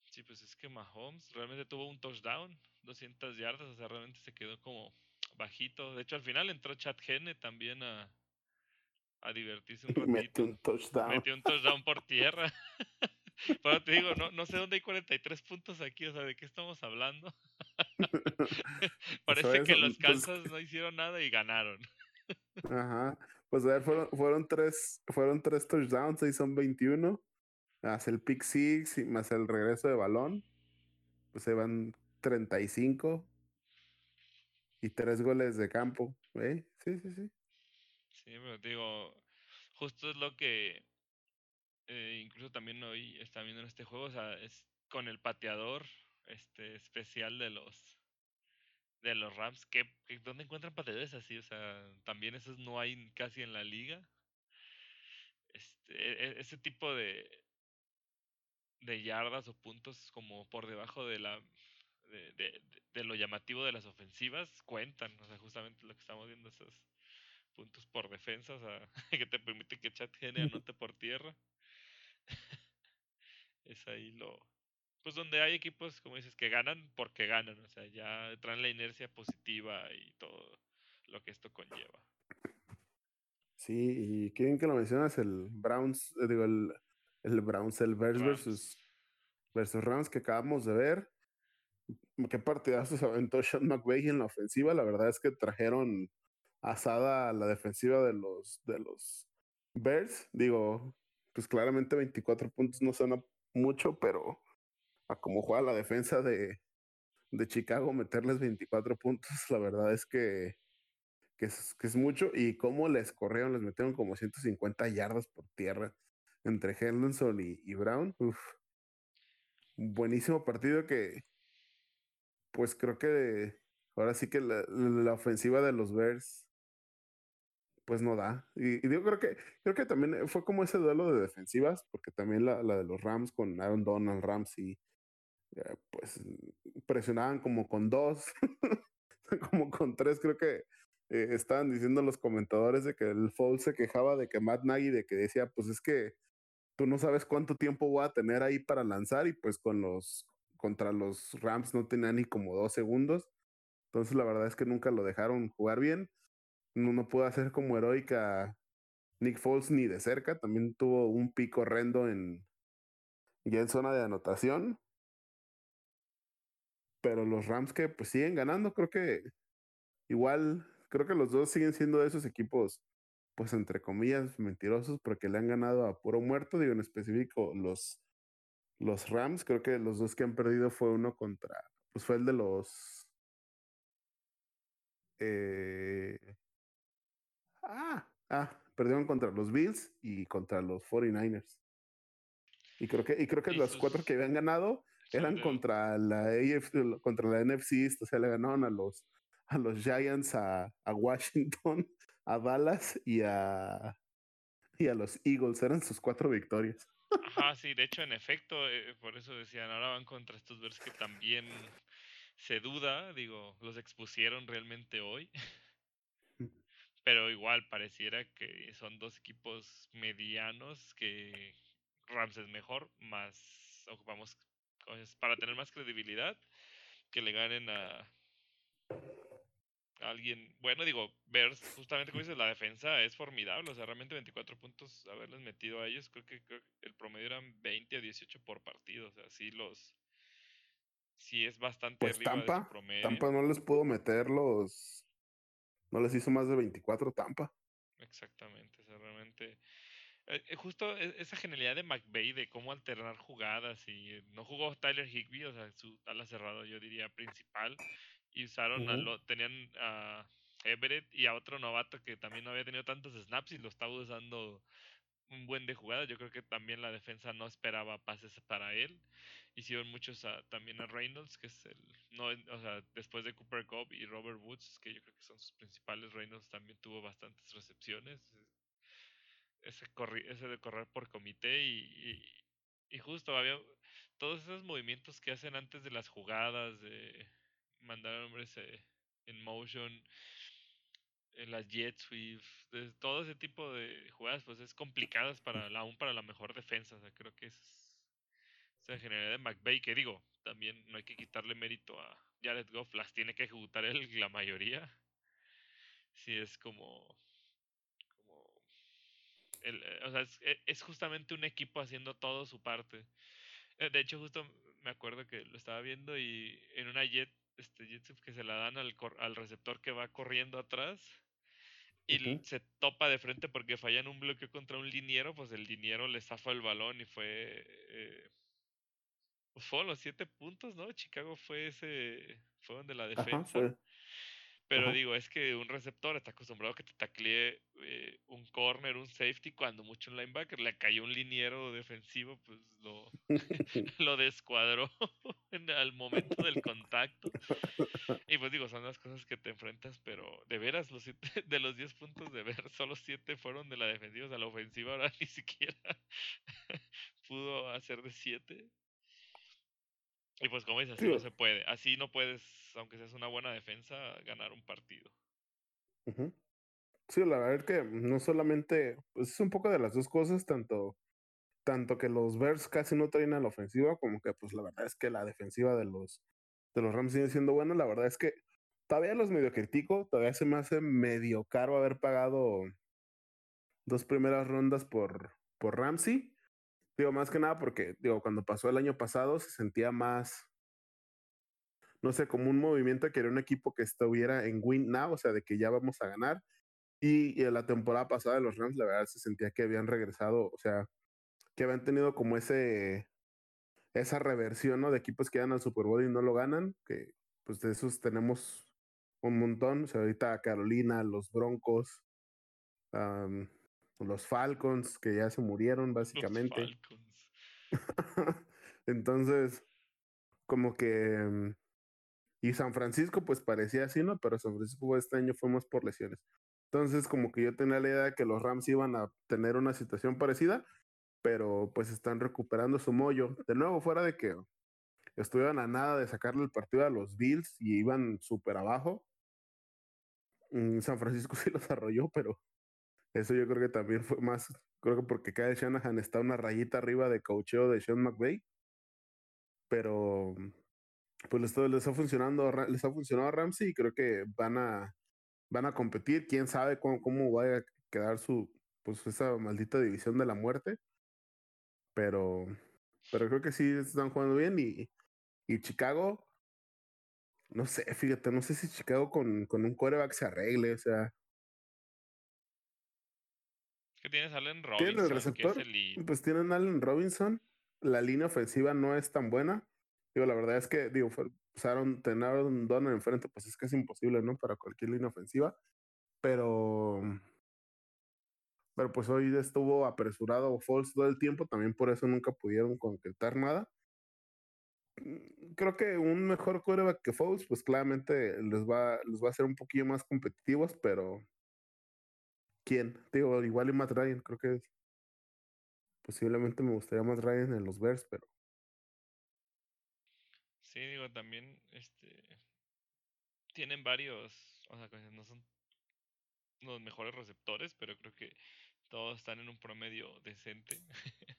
Sí, pues es que Mahomes realmente tuvo un touchdown, 200 yardas, o sea, realmente se quedó como bajito. De hecho, al final entró Chad Henne también a, a divertirse un Y metió ratito. un touchdown. Metió un touchdown por tierra. Pero te digo, no, no sé dónde hay 43 puntos aquí, o sea, ¿de qué estamos hablando? Parece que los pues, Kansas no hicieron nada y ganaron. Ajá. Pues a ver, fueron, fueron tres, fueron tres touchdowns, ahí son 21. Más el pick six y más el regreso de balón. Pues se van 35 y tres goles de campo. ¿eh? Sí, sí, sí. Sí, pero digo, justo es lo que eh, incluso también hoy está viendo en este juego, o sea, es con el pateador este especial de los de los Rams, que, ¿dónde encuentran pateadores así? O sea, también esos no hay casi en la liga. Este, e, e, ese tipo de de yardas o puntos como por debajo de la de, de, de, lo llamativo de las ofensivas cuentan, o sea, justamente lo que estamos viendo esos puntos por defensa, o sea, que te permite que Chat Gene anote por tierra. es ahí lo pues donde hay equipos como dices que ganan porque ganan, o sea, ya traen la inercia positiva y todo lo que esto conlleva. Sí, y qué bien que lo mencionas el Browns, eh, digo el el Browns, el Bears versus versus Rams que acabamos de ver. Qué partidazo se aventó Sean McVay en la ofensiva. La verdad es que trajeron asada a la defensiva de los, de los Bears. Digo, pues claramente 24 puntos no suena mucho, pero como juega la defensa de, de Chicago, meterles 24 puntos, la verdad es que, que, es, mucho. Y cómo les corrieron, les metieron como 150 yardas por tierra entre Henderson y, y Brown. Uf. Buenísimo partido que, pues creo que ahora sí que la, la ofensiva de los Bears pues no da. Y, y, digo, creo que, creo que también fue como ese duelo de defensivas, porque también la, la de los Rams con Aaron Donald, Ramsey, pues presionaban como con dos, como con tres, creo que eh, estaban diciendo los comentadores de que el Foles se quejaba de que Matt Nagy, de que decía, pues es que tú no sabes cuánto tiempo voy a tener ahí para lanzar, y pues con los, contra los Rams no tenía ni como dos segundos. Entonces la verdad es que nunca lo dejaron jugar bien no, no pudo hacer como heroica Nick Foles ni de cerca. También tuvo un pico horrendo en ya en zona de anotación. Pero los Rams que pues siguen ganando, creo que igual, creo que los dos siguen siendo de esos equipos, pues entre comillas, mentirosos, porque le han ganado a puro muerto. Digo, en específico, los, los Rams, creo que los dos que han perdido fue uno contra, pues fue el de los eh, Ah, ah, perdieron contra los Bills y contra los 49ers. Y creo que, y creo que los cuatro que habían ganado eran contra la AFC, contra la NFC, o sea, le ganaron a los, a los Giants, a, a Washington, a Dallas y a, y a los Eagles. Eran sus cuatro victorias. Ajá, sí, de hecho, en efecto, eh, por eso decían, ahora van contra estos Bears que también se duda, digo, los expusieron realmente hoy. Pero igual pareciera que son dos equipos medianos que Rams es mejor, más ocupamos para tener más credibilidad que le ganen a, alguien. Bueno, digo, ver justamente como dices, la defensa es formidable. O sea, realmente 24 puntos haberles metido a ellos, creo que, el promedio eran 20 a 18 por partido. O sea, sí los. Sí es bastante pues arriba Tampa, de su promedio. Tampa no les pudo meter los no les hizo más de 24 Tampa. Exactamente, o sea, realmente. Eh, eh, justo e, esa genialidad de McVeigh de cómo alternar jugadas y eh, no jugó Tyler Higby, o sea, su ala cerrado yo diría principal, y usaron a lo, tenían a Everett y a otro novato que también no había tenido tantos snaps y lo estaba usando un buen de jugadas. Yo creo que también la defensa no esperaba pases para él. Hicieron muchos también a Reynolds, que es el. No, o sea, después de Cooper Cobb y Robert Woods, que yo creo que son sus principales. Reynolds también tuvo bastantes recepciones. Ese, ese de correr por comité y, y, justo había todos esos movimientos que hacen antes de las jugadas, de mandar hombres eh, en motion las jet sweep, todo ese tipo de jugadas, pues es complicadas para aún para la mejor defensa. O sea, creo que es esa generalidad de McVeigh, que digo, también no hay que quitarle mérito a Jared Goff, las tiene que ejecutar él la mayoría. Sí, es como el, eh, o sea, es, e, es, justamente un equipo haciendo todo su parte. Eh, de hecho, justo me acuerdo que lo estaba viendo y en una jet este que se la dan al, al receptor que va corriendo atrás y se topa de frente porque fallan un bloqueo contra un liniero, pues el liniero le zafa el balón y fue eh, Pues fueron los siete puntos, ¿no? Chicago fue ese. Fue donde la Ajá, defensa. fue. Pero Ajá. digo, es que un receptor está acostumbrado a que te taclee eh, un corner, un safety, cuando mucho un linebacker. Le cayó un liniero defensivo, pues lo, lo descuadró en, al momento del contacto. Y pues digo, son las cosas que te enfrentas, pero de veras, los siete, de los 10 puntos de ver, solo 7 fueron de la defensiva. O sea, la ofensiva ahora ni siquiera pudo hacer de 7. Y pues como dices, así Sí, no se puede. Así no puedes, aunque seas una buena defensa, ganar un partido. Sí, la verdad es que no solamente, pues es un poco de las dos cosas, tanto, tanto que los Bears casi no traen a la ofensiva, como que pues la verdad es que la defensiva de los, de los Rams sigue siendo buena. La verdad es que todavía los medio critico, todavía se me hace medio caro haber pagado dos primeras rondas por, por Ramsey. Digo, más que nada porque, digo, cuando pasó el año pasado se sentía más, no sé, como un movimiento que era un equipo que estuviera en win now, o sea, de que ya vamos a ganar. Y, en la temporada pasada de los Rams, la verdad se sentía que habían regresado, o sea, que habían tenido como ese, esa reversión, ¿no? De equipos que ganan al Super Bowl y no lo ganan, que pues de esos tenemos un montón. O sea, ahorita Carolina, los Broncos, um, los Falcons, que ya se murieron básicamente. Los Falcons. Entonces, como que... Y San Francisco, pues parecía así, ¿no? Pero San Francisco este año fuimos por lesiones. Entonces, como que yo tenía la idea de que los Rams iban a tener una situación parecida, pero pues están recuperando su mollo. De nuevo, fuera de que estuvieron a nada de sacarle el partido a los Bills y iban súper abajo. San Francisco sí los arrolló, pero eso yo creo que también fue más, creo que porque Kyle Shanahan está una rayita arriba de coacheo de Sean McVay. Pero pues les, les ha funcionando, les ha funcionado a Ramsey y creo que van a van a competir. Quién sabe cómo, cómo va a quedar su pues esa maldita división de la muerte. Pero pero creo que sí están jugando bien y, y Chicago no sé, fíjate, no sé si Chicago con, con un quarterback se arregle, o sea. ¿Qué tienes Allen Robinson? ¿Tienen el receptor? Que es el... Pues tienen Allen Robinson. La línea ofensiva no es tan buena. Digo, la verdad es que, digo, usaron tener un don enfrente, pues es casi imposible, ¿no? Para cualquier línea ofensiva. Pero. Pero pues hoy estuvo apresurado Falls todo el tiempo, también por eso nunca pudieron concretar nada. Creo que un mejor quarterback que Foles, pues claramente les va, les va a hacer un poquillo más competitivos, pero ¿quién? Digo, igual y Matt Ryan, creo que es. Posiblemente me gustaría más Ryan en los Bears, pero. Sí, digo, también este tienen varios, o sea, no son los mejores receptores, pero creo que todos están en un promedio decente.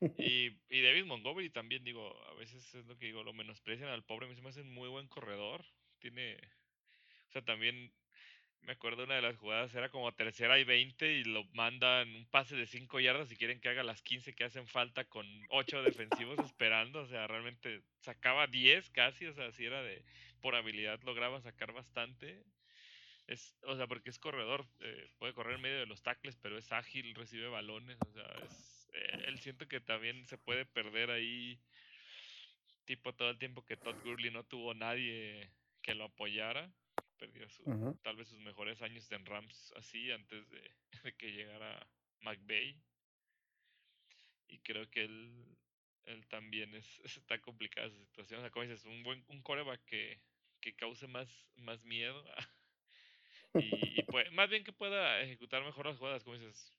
y, y David Montgomery también, digo, a veces es lo que digo, lo menosprecian al pobre, me hace un muy buen corredor. Tiene, o sea, también me acuerdo una de las jugadas, era como tercera y 20 y lo mandan un pase de 5 yardas y quieren que haga las 15 que hacen falta con 8 defensivos esperando, o sea, realmente sacaba 10 casi, o sea, si era de, por habilidad lograba sacar bastante. Es, o sea, porque es corredor, eh, puede correr en medio de los tackles, pero es ágil, recibe balones, o sea, es, eh, él siento que también se puede perder ahí, tipo todo el tiempo que Todd Gurley no tuvo nadie que lo apoyara, perdió su, uh -huh. tal vez sus mejores años en Rams así antes de, de que llegara McVay. Y creo que él, él también es, está complicada su situación. O sea, como dices, un buen un coreback que, que cause más, más miedo. y, y más bien que pueda ejecutar mejor las jugadas, como dices,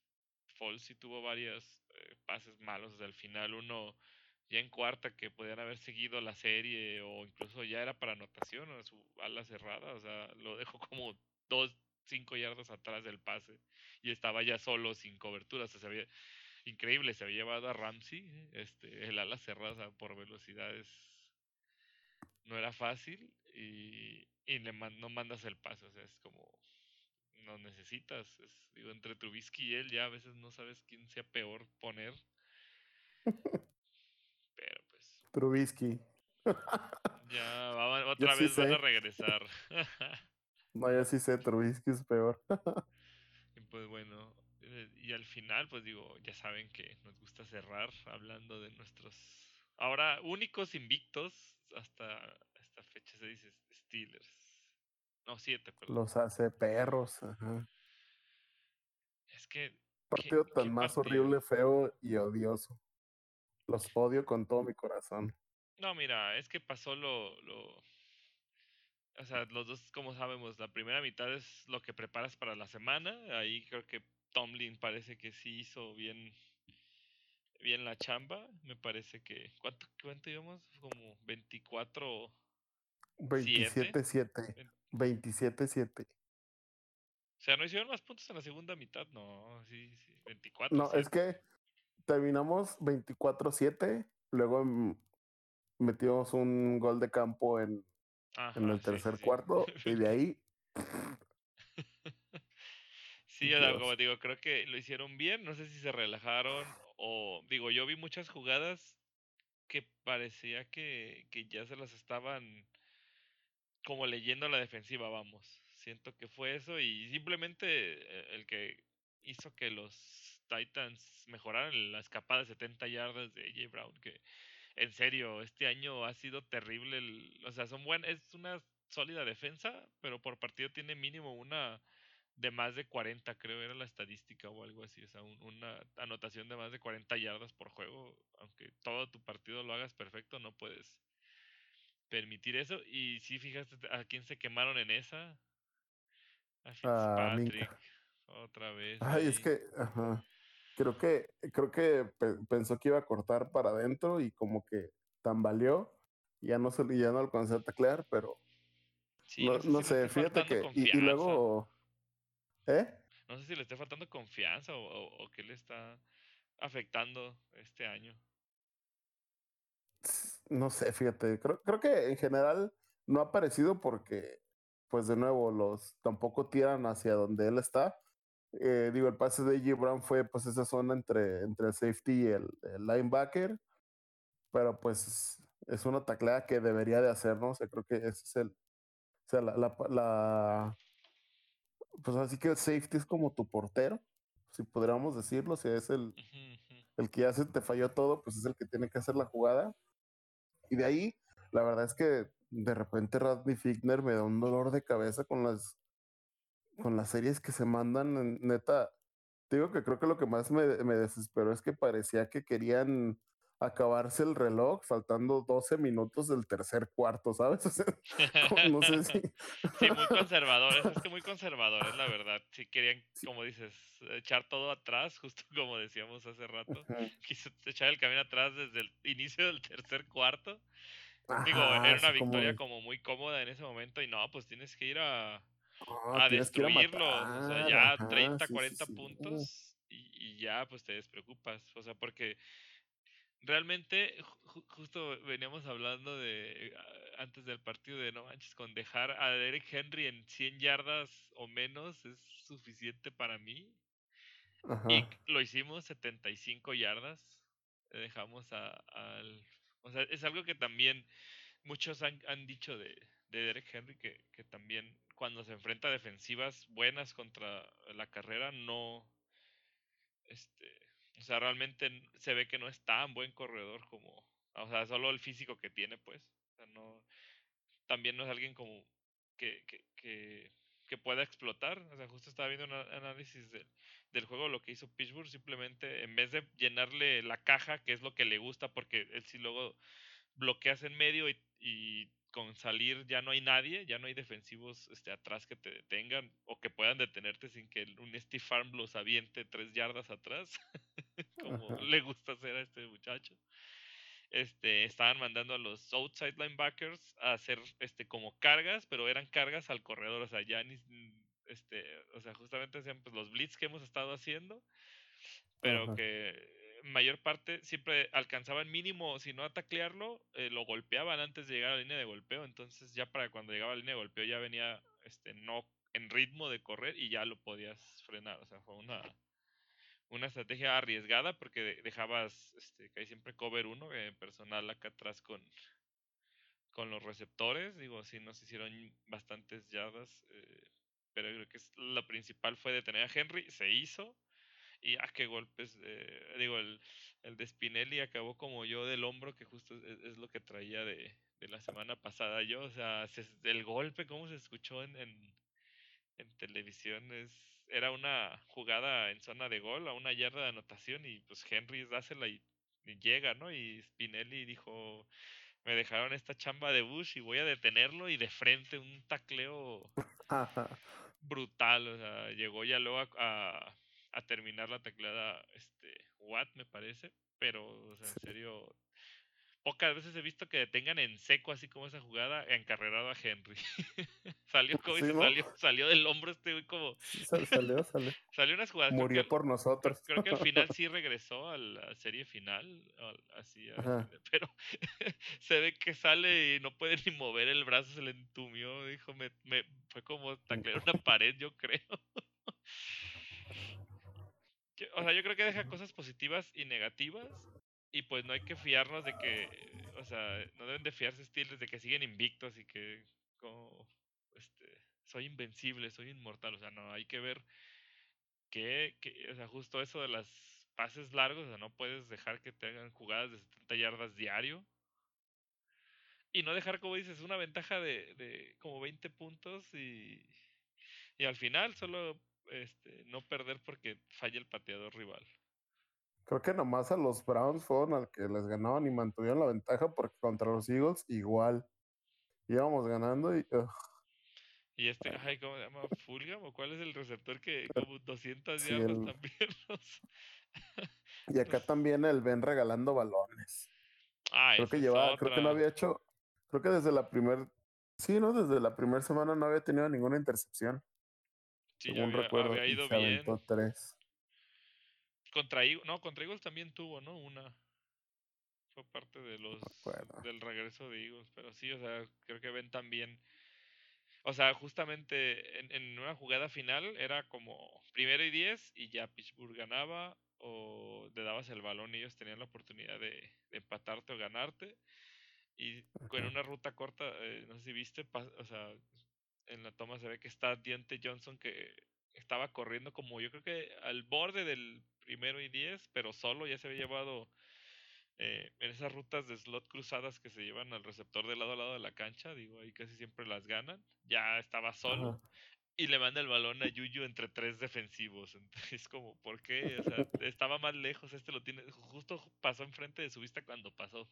Foles sí tuvo varios eh, pases malos. O sea, al final uno ya en cuarta que podían haber seguido la serie o incluso ya era para anotación o su ala cerrada, o sea, lo dejó como dos, cinco yardas atrás del pase y estaba ya solo sin cobertura, o sea, se había, increíble, se había llevado a Ramsey, este, el ala cerrada por velocidades no era fácil y, y le no mandas el pase, o sea, es como no necesitas, es, digo, entre Trubisky y él ya a veces no sabes quién sea peor poner. Trubisky. ya, va, otra Yo vez sí van a regresar. Vaya, sí sé, Trubisky es peor. y pues bueno, y al final, pues digo, ya saben que nos gusta cerrar hablando de nuestros Ahora, únicos invictos hasta esta fecha se dice Steelers. No, siete, perdón. Los hace perros. Ajá. Es que. Partido ¿qué- tan qué más partido? horrible, feo y odioso. Los odio con todo mi corazón. No, mira, es que pasó lo, lo. O sea, los dos, como sabemos, la primera mitad es lo que preparas para la semana. Ahí creo que Tomlin parece que sí hizo bien. Bien la chamba. Me parece que. ¿Cuánto, cuánto íbamos? Como 24. 27-7. Ven- 27-7. O sea, no hicieron más puntos en la segunda mitad. No, sí, sí. 24. No, es que terminamos 24-7. Luego mm, metimos un gol de campo en, en el tercer cuarto. Y de ahí, Sí, o sea, como digo, creo que lo hicieron bien. No sé si se relajaron o, digo, yo vi muchas jugadas que parecía que, que ya se las estaban como leyendo la defensiva, vamos. Siento que fue eso y simplemente eh, el que hizo que los Titans mejoraran la escapada de 70 yardas de AJ Brown, que en serio, este año ha sido terrible. el- o sea, son buen, es una sólida defensa, pero por partido tiene mínimo una de más de 40, creo era la estadística o algo así. O sea, un- una anotación de más de 40 yardas por juego. Aunque todo tu partido lo hagas perfecto, no puedes permitir eso. Y si fijaste a quién se quemaron en esa. A Ah. Fitzpatrick. Otra vez. ay, es que, ajá. Creo que, creo que pe- pensó que iba a cortar para adentro y como que tambaleó. Ya no, se, ya no alcancé a taclear, pero Sí, no, no sé, si fíjate que. Y, luego. ¿Eh? No sé si le esté faltando confianza o, o, o qué le está afectando este año. No sé, fíjate, creo, creo que en general no ha aparecido porque, pues de nuevo, los tampoco tiran hacia donde él está. Eh, digo, el pase de G. Brown fue pues esa zona entre, entre el safety y el, el linebacker, pero pues es una tacleada que debería de hacer, ¿no? O sea, creo que ese es el, o sea, la, la, la- pues así que el safety es como tu portero, si podríamos decirlo, si es el, el que ya se te falló todo, pues es el que tiene que hacer la jugada. Y de ahí, la verdad es que de repente Radney Fickner me da un dolor de cabeza con las, con las series que se mandan, neta. Te digo que creo que lo que más me, me desesperó es que parecía que querían acabarse el reloj faltando 12 minutos del tercer cuarto, ¿sabes? O sea, como- no sé si... Sí, muy conservadores, es que muy conservadores, la verdad. Si querían, como dices, echar todo atrás, justo como decíamos hace rato. Quiso echar el camino atrás desde el inicio del tercer cuarto. Digo, Ajá, era una como victoria de, como muy cómoda en ese momento y no, pues tienes que ir a, "No, a destruirlos. O sea, ya ajá, 30, sí, sí, 40 sí. puntos y, y ya pues te despreocupas. O sea, porque realmente ju- justo veníamos hablando de ah, antes del partido de no manches, con dejar a Derek Henry en 100 yardas o menos es suficiente para mí. Y lo hicimos 75 yardas. Le Dejamos a, al... O sea, es algo que también muchos han, han dicho de, de Derek Henry, que, que también cuando se enfrenta a defensivas buenas contra la carrera, no... Este, o sea, realmente se ve que no es tan buen corredor como... O sea, solo el físico que tiene, pues. O sea, no, también no es alguien como que, que, que, que pueda explotar. O sea, justo estaba viendo un análisis del, del juego, lo que hizo Pittsburgh, simplemente en vez de llenarle la caja, que es lo que le gusta, porque él sí luego bloqueas en medio y con salir ya no hay nadie, ya no hay defensivos este, atrás que te detengan o que puedan detenerte sin que un Steve Farm los aviente tres yardas atrás, como Ajá. le gusta hacer a este muchacho este, estaban mandando a los outside linebackers a hacer este, como cargas, pero eran cargas al corredor, o sea, ya ni, este, o sea, justamente hacían pues, los blitz que hemos estado haciendo, pero Ajá. que mayor parte siempre alcanzaban mínimo, si no a taclearlo, eh, lo golpeaban antes de llegar a la línea de golpeo, entonces ya para cuando llegaba a la línea de golpeo ya venía este, no en ritmo de correr y ya lo podías frenar, o sea, fue una una estrategia arriesgada porque de- dejabas este, casi siempre cover uno eh, personal acá atrás con, con los receptores. Digo, sí nos hicieron bastantes yardas, eh, pero creo que la principal fue detener a Henry. Se hizo. Y ah, qué golpes. eh, digo, el, el de Spinelli acabó como yo del hombro, que justo es, es lo que traía de, de la semana pasada yo. O sea, se- el golpe, cómo se escuchó en, en, en televisión, es era una jugada en zona de gol, a una yarda de anotación, y pues Henry dásela y, y llega, ¿no? Y Spinelli dijo, me dejaron esta chamba de Bush y voy a detenerlo, y de frente un tacleo brutal, o sea, llegó ya luego a, a, a terminar la teclada este Watt, me parece, pero o sea, en serio, pocas veces he visto que detengan en seco así como esa jugada encarrerado a Henry. salió como Sí, salió, salió del hombro este güey como Sal- Salió, salió. salió unas jugadas Murió que, por nosotros. creo que al final sí regresó a la serie final, al- así, Ajá. pero se ve que sale y no puede ni mover el brazo, se le entumió, dijo, me, me fue como taclear una pared, yo creo. O sea, yo creo que deja cosas positivas y negativas. Y pues no hay que fiarnos de que, o sea, no deben de fiarse Steelers de que siguen invictos y que como, este, soy invencible, soy inmortal. O sea, no, hay que ver que, que, o sea, justo eso de las pases largos, o sea, no puedes dejar que te hagan jugadas de 70 yardas diario. Y no dejar, como dices, una ventaja de, de como 20 puntos y, y al final solo este, no perder porque falla el pateador rival. Creo que nomás a los Browns fueron al que les ganaron y mantuvieron la ventaja porque contra los Eagles igual íbamos ganando y este, ay, ¿cómo se llama? ¿Fulgham? ¿O cuál es el receptor que como 200 sí, yardas el- también? y acá también el Ben regalando balones. Ah, Creo que llevaba, creo que no había hecho, creo que desde la primer, sí, ¿no? Desde la primera semana no había tenido ninguna intercepción, Sí, según había, recuerdo, había ido se bien. tres. Contra Eagles, no, contra Eagles también tuvo, ¿no? Una. Fue parte de los del regreso de Eagles, pero sí, o sea, creo que ven también. O sea, justamente en, en una jugada final era como primero y diez y ya Pittsburgh ganaba o le dabas el balón y ellos tenían la oportunidad de, de empatarte o ganarte. Y con una ruta corta, eh, no sé si viste, o sea, en la toma se ve que está Deontay Johnson que estaba corriendo como yo creo que al borde del primero y diez, pero solo ya se había llevado eh, en esas rutas de slot cruzadas que se llevan al receptor de lado a lado de la cancha, digo, ahí casi siempre las ganan, ya estaba solo Ajá. y le manda el balón a Yuyu entre tres defensivos. Entonces, como, ¿por qué? O sea, estaba más lejos, este lo tiene, justo pasó enfrente de su vista cuando pasó.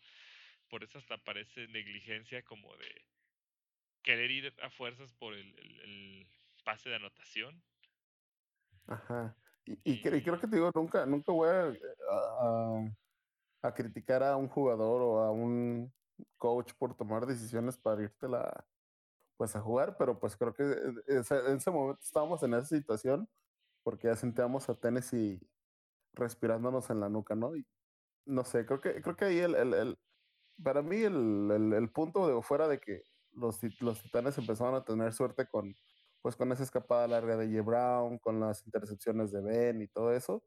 Por eso hasta parece negligencia como de querer ir a fuerzas por el, el- el pase de anotación. Ajá. Y, y, cre- y creo que te digo, nunca, nunca voy a, a- a criticar a un jugador o a un coach por tomar decisiones para irte la, pues a jugar, pero pues creo que eh, ese- en ese momento estábamos en esa situación porque ya sentíamos a Tennessee respirándonos en la nuca, ¿no? Y no sé, creo que, creo que ahí el, el- el- para mí el, el- el punto de fuera de que los, los titanes empezaron a tener suerte con, pues con esa escapada larga de J. Brown, con las intercepciones de Ben y todo eso,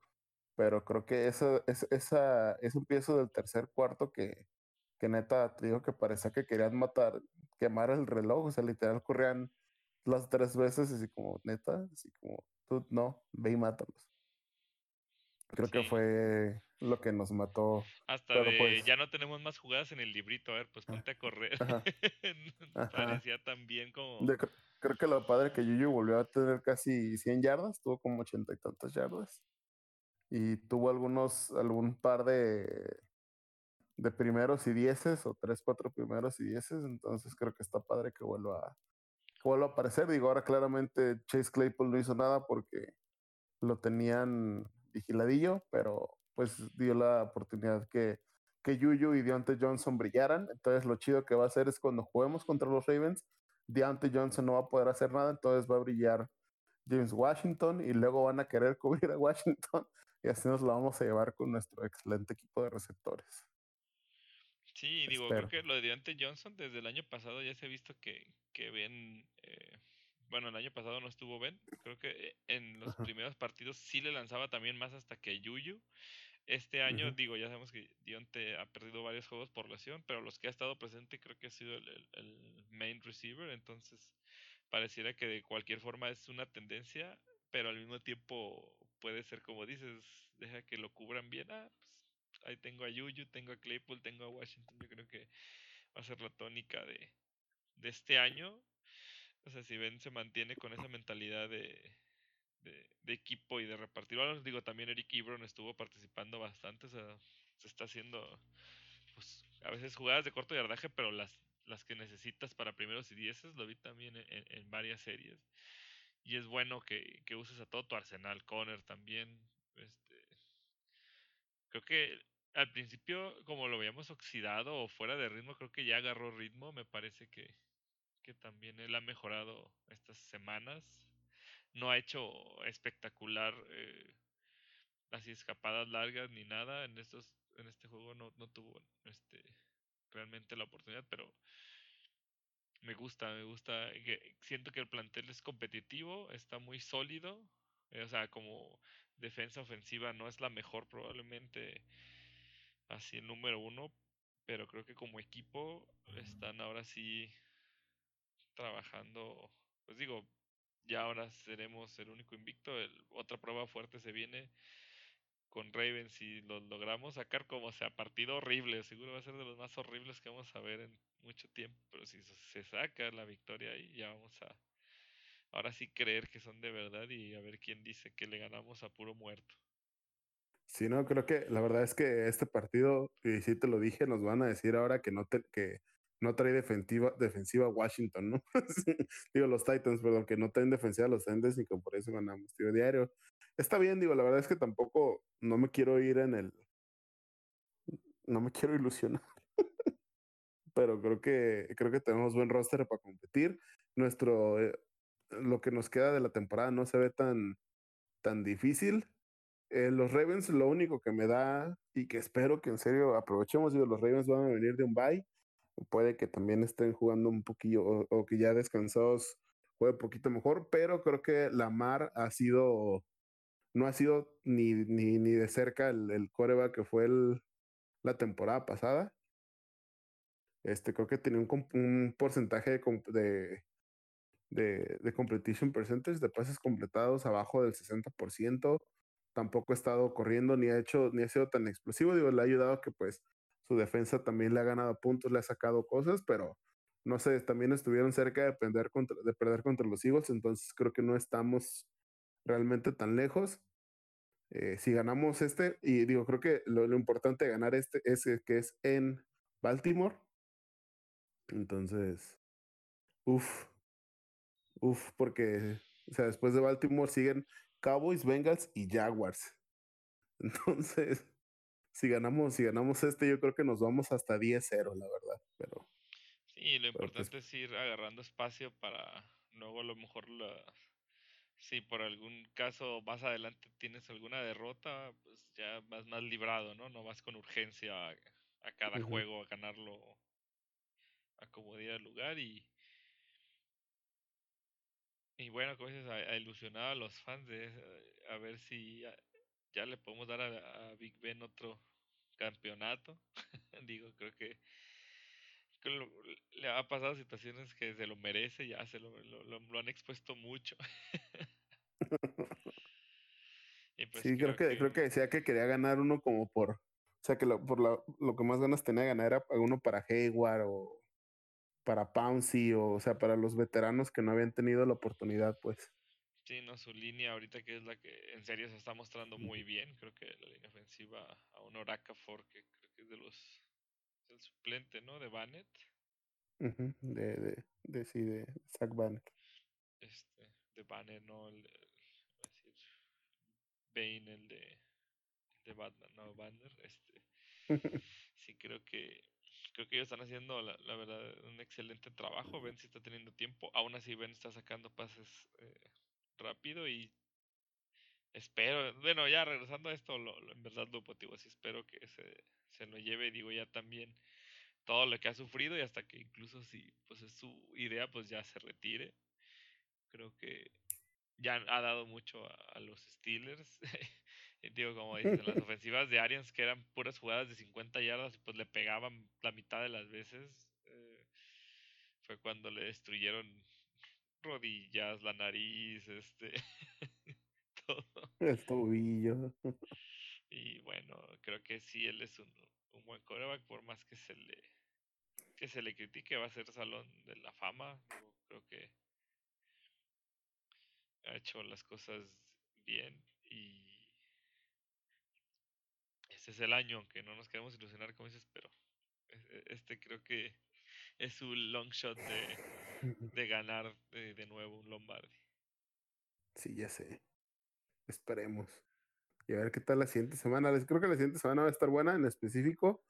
pero creo que esa, es- esa, ese empiezo del tercer cuarto que, que neta, te digo que parecía que querían matar, quemar el reloj, o sea, literal corrían las tres veces, así como, neta, así como, tú no, ve y mátalos. Creo que fue lo que nos mató, hasta pero de pues, ya no tenemos más jugadas en el librito, a ver, pues ah, ponte a correr. ajá, ajá. Parecía también como... Yo cre- creo que lo padre que Yuyu volvió a tener casi 100 yardas, tuvo como ochenta y tantas yardas. Y tuvo algunos, algún par de, de primeros y dieces, o tres, cuatro primeros y dieces. Entonces creo que está padre que vuelva a, que vuelva a aparecer. Digo, ahora claramente Chase Claypool no hizo nada porque lo tenían vigiladillo, pero pues dio la oportunidad que, que Yuyu y Deontay Johnson brillaran. Entonces lo chido que va a hacer es cuando juguemos contra los Ravens, Deontay Johnson no va a poder hacer nada, entonces va a brillar James Washington y luego van a querer cubrir a Washington y así nos la vamos a llevar con nuestro excelente equipo de receptores. Sí, digo, creo que lo de Deontay Johnson desde el año pasado ya se ha visto que, que Ben, eh, bueno, el año pasado no estuvo Ben, creo que eh, en los Ajá, primeros partidos sí le lanzaba también más hasta que Yuyu. Este año, digo, ya sabemos que Dionte ha perdido varios juegos por lesión, pero los que ha estado presente creo que ha sido el, el- el main receiver, entonces pareciera que de cualquier forma es una tendencia, pero al mismo tiempo puede ser como dices, deja que lo cubran bien. Ah, pues ahí tengo a Yuyu, tengo a Claypool, tengo a Washington. Yo creo que va a ser la tónica de, de este año. O sea, si Ben se mantiene con esa mentalidad de, equipo y de repartir digo, también Eric Ebron estuvo participando bastante. O sea, se está haciendo, pues, a veces jugadas de corto yardaje, pero las, las que necesitas para primeros y dieces, lo vi también en, en varias series. Y es bueno que, que, uses a todo tu arsenal, Conner también. Este, creo que al principio, como lo veíamos oxidado o fuera de ritmo, creo que ya agarró ritmo. Me parece que, que también él ha mejorado estas semanas. No ha hecho espectacular eh, así escapadas largas ni nada en estos en este juego no, no tuvo este realmente la oportunidad pero me gusta me gusta que siento que el plantel es competitivo está muy sólido eh, o sea como defensa ofensiva no es la mejor probablemente así el número uno pero creo que como equipo están ahora sí trabajando pues digo ya ahora seremos el único invicto el, otra prueba fuerte se viene con Ravens si lo logramos sacar como sea partido horrible, seguro va a ser de los más horribles que vamos a ver en mucho tiempo, pero si se saca la victoria ahí ya vamos a ahora sí creer que son de verdad y a ver quién dice que le ganamos a puro muerto. Sí, no, creo que la verdad es que este partido, y sí te lo dije, nos van a decir ahora que no te, que no trae defensiva, defensiva Washington, ¿no? digo, los Titans, perdón, que no traen defensiva los Titans y que por eso ganamos, digo, diario. Está bien, digo, la verdad es que tampoco no me quiero ir en el. No me quiero ilusionar. Pero creo que creo que tenemos buen roster para competir. Nuestro eh, lo que nos queda de la temporada no se ve tan, tan difícil. Eh, los Ravens, lo único que me da y que espero que en serio aprovechemos, digo, los Ravens van a venir de un bye. Puede que también estén jugando un poquillo o, que ya descansados juegue un poquito mejor, pero creo que la mar ha sido no ha sido ni, ni, ni de cerca el, el coreback que fue el, la temporada pasada. Este, creo que tenía un, un porcentaje de, de, de, de, completion percentage, de pases completados abajo del 60%. Tampoco ha estado corriendo ni ha hecho, ni ha sido tan explosivo. Digo, le ha ayudado que pues su defensa también le ha ganado puntos, le ha sacado cosas, pero no sé, también estuvieron cerca de perder contra, de perder contra los Eagles, entonces creo que no estamos realmente tan lejos. Eh, si ganamos este, y digo, creo que lo, lo, importante de ganar este es que es en Baltimore. Entonces, uff, uff, porque, o sea, después de Baltimore siguen Cowboys, Bengals y Jaguars. Entonces, si ganamos, si ganamos este, yo creo que nos vamos hasta 10-0, la verdad, pero. Sí, lo importante pues, es ir agarrando espacio para luego a lo mejor la, si por algún caso más adelante tienes alguna derrota, pues ya vas más librado, ¿no? No vas con urgencia a, a cada uh -huh. juego a ganarlo a como diera el lugar y y bueno, como dices, a, a, ilusionar a los fans de a ver si ya, le podemos dar a, a, Big Ben otro campeonato. Digo, creo que, que lo, le ha pasado situaciones que se lo merece, ya se lo, lo, lo, han expuesto mucho. pues sí, creo, creo que, que, creo que decía que quería ganar uno como por, o sea, que lo, por la, lo que más ganas tenía de ganar era uno para Hayward o para Pouncy o, o sea, para los veteranos que no habían tenido la oportunidad, pues. Sí, no, su línea ahorita que es la que en serio se está mostrando muy bien, creo que la línea ofensiva a un Oracafor que creo que es de los, el suplente, ¿no? De Bannett. Uh -huh. de, de, de, sí, de Zach Bannett. Este, de Banner, no el, el, decir, Bane, el de, de Batman, no Banner, este, sí creo que creo que ellos están haciendo la, la, verdad un excelente trabajo. Ben si está teniendo tiempo, aún así Ben está sacando pases eh, rápido y espero, bueno, ya regresando a esto, lo, lo, en verdad lo motivo, sí espero que se, se lo lleve, digo ya también todo lo que ha sufrido y hasta que incluso si pues es su idea pues ya se retire creo que ya ha dado mucho a, a los Steelers. Digo, como dices, las ofensivas de Arians, que eran puras jugadas de 50 yardas y pues le pegaban la mitad de las veces, eh, fue cuando le destruyeron rodillas, la nariz, este, todo. El tobillo. Y bueno, creo que sí, él es un, un buen coreback, por más que se le que se le critique, va a ser salón de la fama. Digo, creo que ha hecho las cosas bien y ese es el año, aunque no nos queremos ilusionar, como dices, pero este creo que es su long shot de, de ganar de, de, nuevo un Lombardi. Sí, ya sé. Esperemos. Y a ver qué tal la siguiente semana. Les creo que la siguiente semana va a estar buena en específico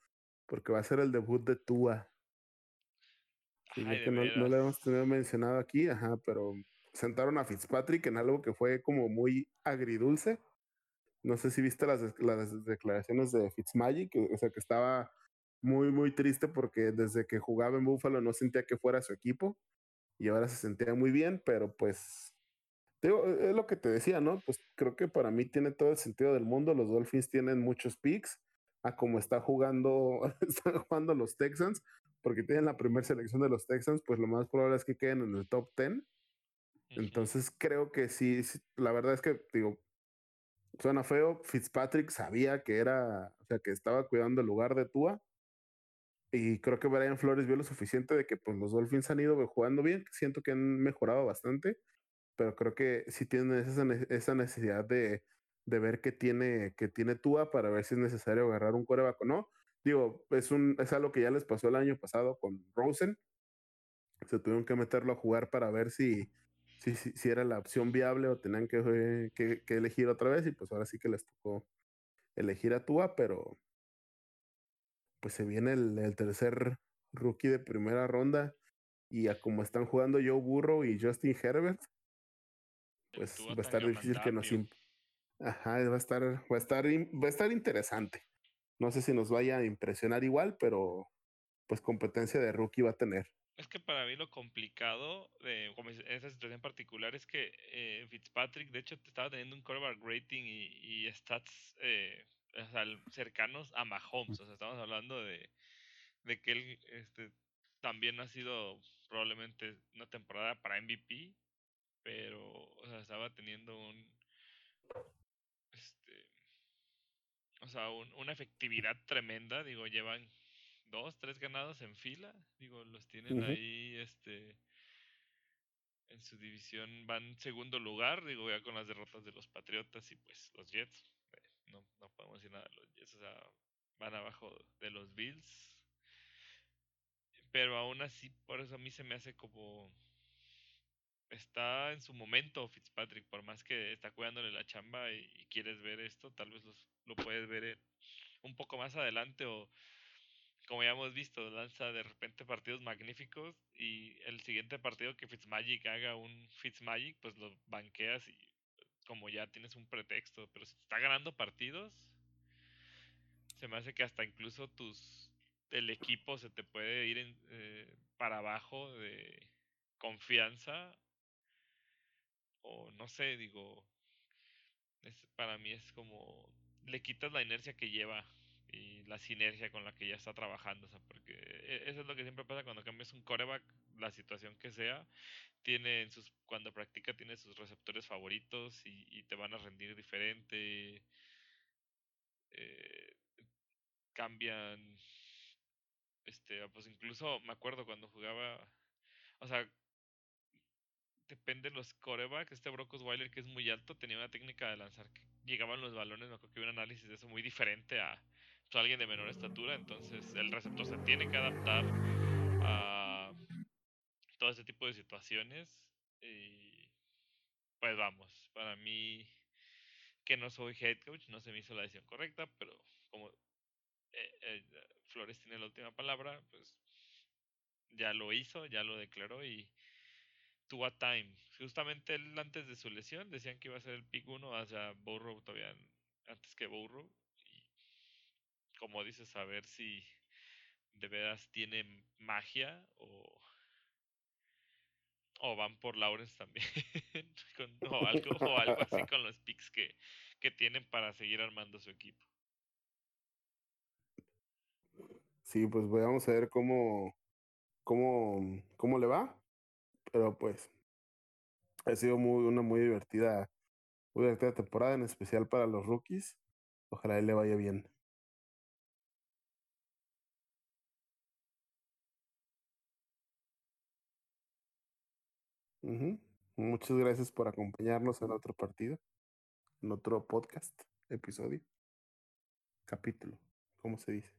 porque va a ser el debut de Tua. Sí, Ay, de que no, le hemos tenido mencionado aquí, ajá, pero sentaron a Fitzpatrick en algo que fue como muy agridulce. No sé si viste las, las declaraciones de Fitzmagic, o sea, que estaba muy, muy triste porque desde que jugaba en Buffalo no sentía que fuera su equipo y ahora se sentía muy bien, pero pues, digo, es lo que te decía, ¿no? Pues creo que para mí tiene todo el sentido del mundo. Los Dolphins tienen muchos picks a como está jugando, están jugando los Texans, porque tienen la primera selección de los Texans, pues lo más probable es que queden en el top 10. Entonces creo que sí, sí, la verdad es que, digo, suena feo, Fitzpatrick sabía que era, o sea, que estaba cuidando el lugar de Tua. Y creo que Brian Flores vio lo suficiente de que pues, los Dolphins han ido jugando bien. Siento que han mejorado bastante, pero creo que sí tienen esa, esa necesidad de, de ver qué tiene, que tiene Tua para ver si es necesario agarrar un coreback o no. Digo, es, un, es algo que ya les pasó el año pasado con Rosen. Se tuvieron que meterlo a jugar para ver si, si, si, si era la opción viable o tenían que, que, que, elegir otra vez. Y pues ahora sí que les tocó elegir a Tua, pero pues se viene el, el tercer rookie de primera ronda. Y a como están jugando Joe Burrow y Justin Herbert, pues va a estar difícil que nos, Ajá, va a estar, va a estar, va a estar interesante. No sé si nos vaya a impresionar igual, pero pues competencia de rookie va a tener. Es que para mí lo complicado de como en esa situación particular es que eh, Fitzpatrick, de hecho, estaba teniendo un quarterback rating y, y stats eh, o sea, cercanos a Mahomes. O sea, estamos hablando de, de que él este, también ha sido probablemente una temporada para MVP, pero o sea, estaba teniendo un este o sea, un, una efectividad tremenda, digo, llevan dos, tres ganados en fila, digo, los tienen uh -huh. ahí, este, en su división van segundo lugar, digo, ya con las derrotas de los Patriotas y pues los Jets, no, no podemos decir nada de los Jets, van abajo de los Bills, pero aún así, por eso a mí se me hace como está en su momento Fitzpatrick, por más que está cuidándole la chamba y, quieres ver esto, tal vez los, lo puedes ver un poco más adelante o como ya hemos visto, lanza de repente partidos magníficos y el siguiente partido que Fitzmagic haga un Fitzmagic, pues lo banqueas y como ya tienes un pretexto, pero si está ganando partidos, se me hace que hasta incluso tus el equipo se te puede ir en, eh, para abajo de confianza. O no sé, digo, es, para mí es como le quitas la inercia que lleva y la sinergia con la que ya está trabajando, o sea, porque eso es lo que siempre pasa cuando cambias un coreback, la situación que sea, tiene en sus, cuando practica tiene sus receptores favoritos y, y te van a rendir diferente, eh, cambian, este, pues incluso me acuerdo cuando jugaba, o sea, depende de los corebacks. Este Brock Osweiler, que es muy alto, tenía una técnica de lanzar que llegaban los balones. Me acuerdo que había un análisis de eso muy diferente a alguien de menor estatura. Entonces, el receptor se tiene que adaptar a todo ese tipo de situaciones. Y pues vamos, para mí, que no soy head coach, no se me hizo la decisión correcta, pero como eh, eh, Flores tiene la última palabra, pues ya lo hizo, ya lo declaró y Tua Time. Justamente él antes de su lesión decían que iba a ser el pick 1 hacia Burrow todavía antes que Burrow. Como dices, a ver si de veras tiene magia o, o van por Lawrence también. con, o, algo, o algo así con los picks que, que tienen para seguir armando su equipo. Sí, pues vamos a ver cómo, cómo, cómo le va pero pues ha sido muy, una muy divertida durante la temporada, en especial para los rookies. Ojalá le vaya bien. Muchas gracias por acompañarnos en otro partido, en otro podcast, episodio, capítulo, ¿cómo se dice?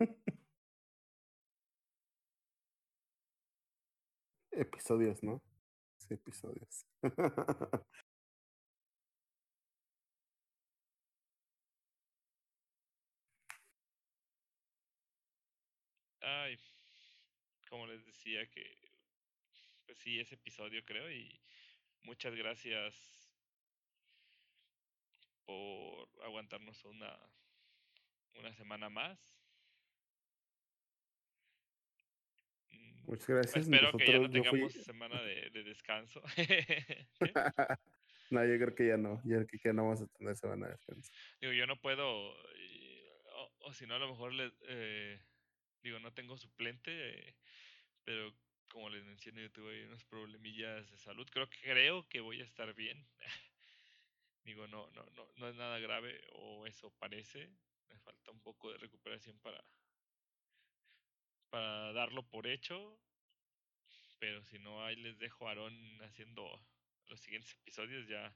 episodios, ¿no? Sí, episodios. Ay, como les decía que pues sí, ese episodio creo y muchas gracias por aguantarnos una una semana más. Mm, muchas gracias. Espero que ya no tengamos semana de, descanso. no, yo creo que ya no. Yo creo que ya no vamos a tener semana de descanso. Digo, yo no puedo, o, si no, a lo mejor le, eh, digo, no tengo suplente, pero como les mencioné, yo tuve unos problemillas de salud. Creo que creo que voy a estar bien. Digo, no, no, no, no es nada grave, o eso parece. Me falta un poco de recuperación para, para darlo por hecho. Pero si no, ahí les dejo a Aarón haciendo los siguientes episodios. Ya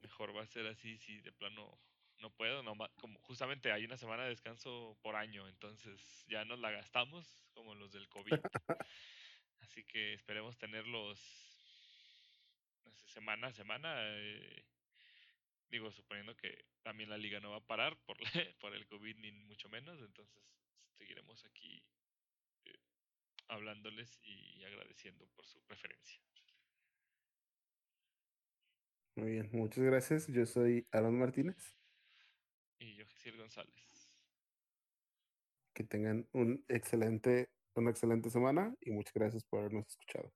mejor va a ser así si de plano no puedo. No, como justamente hay una semana de descanso por año, entonces ya nos la gastamos, como los del COVID. Así que esperemos tenerlos semana a semana. Eh, digo, suponiendo que también la liga no va a parar por, por el COVID ni mucho menos. Entonces seguiremos aquí eh, hablándoles y agradeciendo por su preferencia. Muy bien, muchas gracias. Yo soy Aaron Martínez. Y yo, Gesiel González. Que tengan un excelente una excelente semana y muchas gracias por habernos escuchado.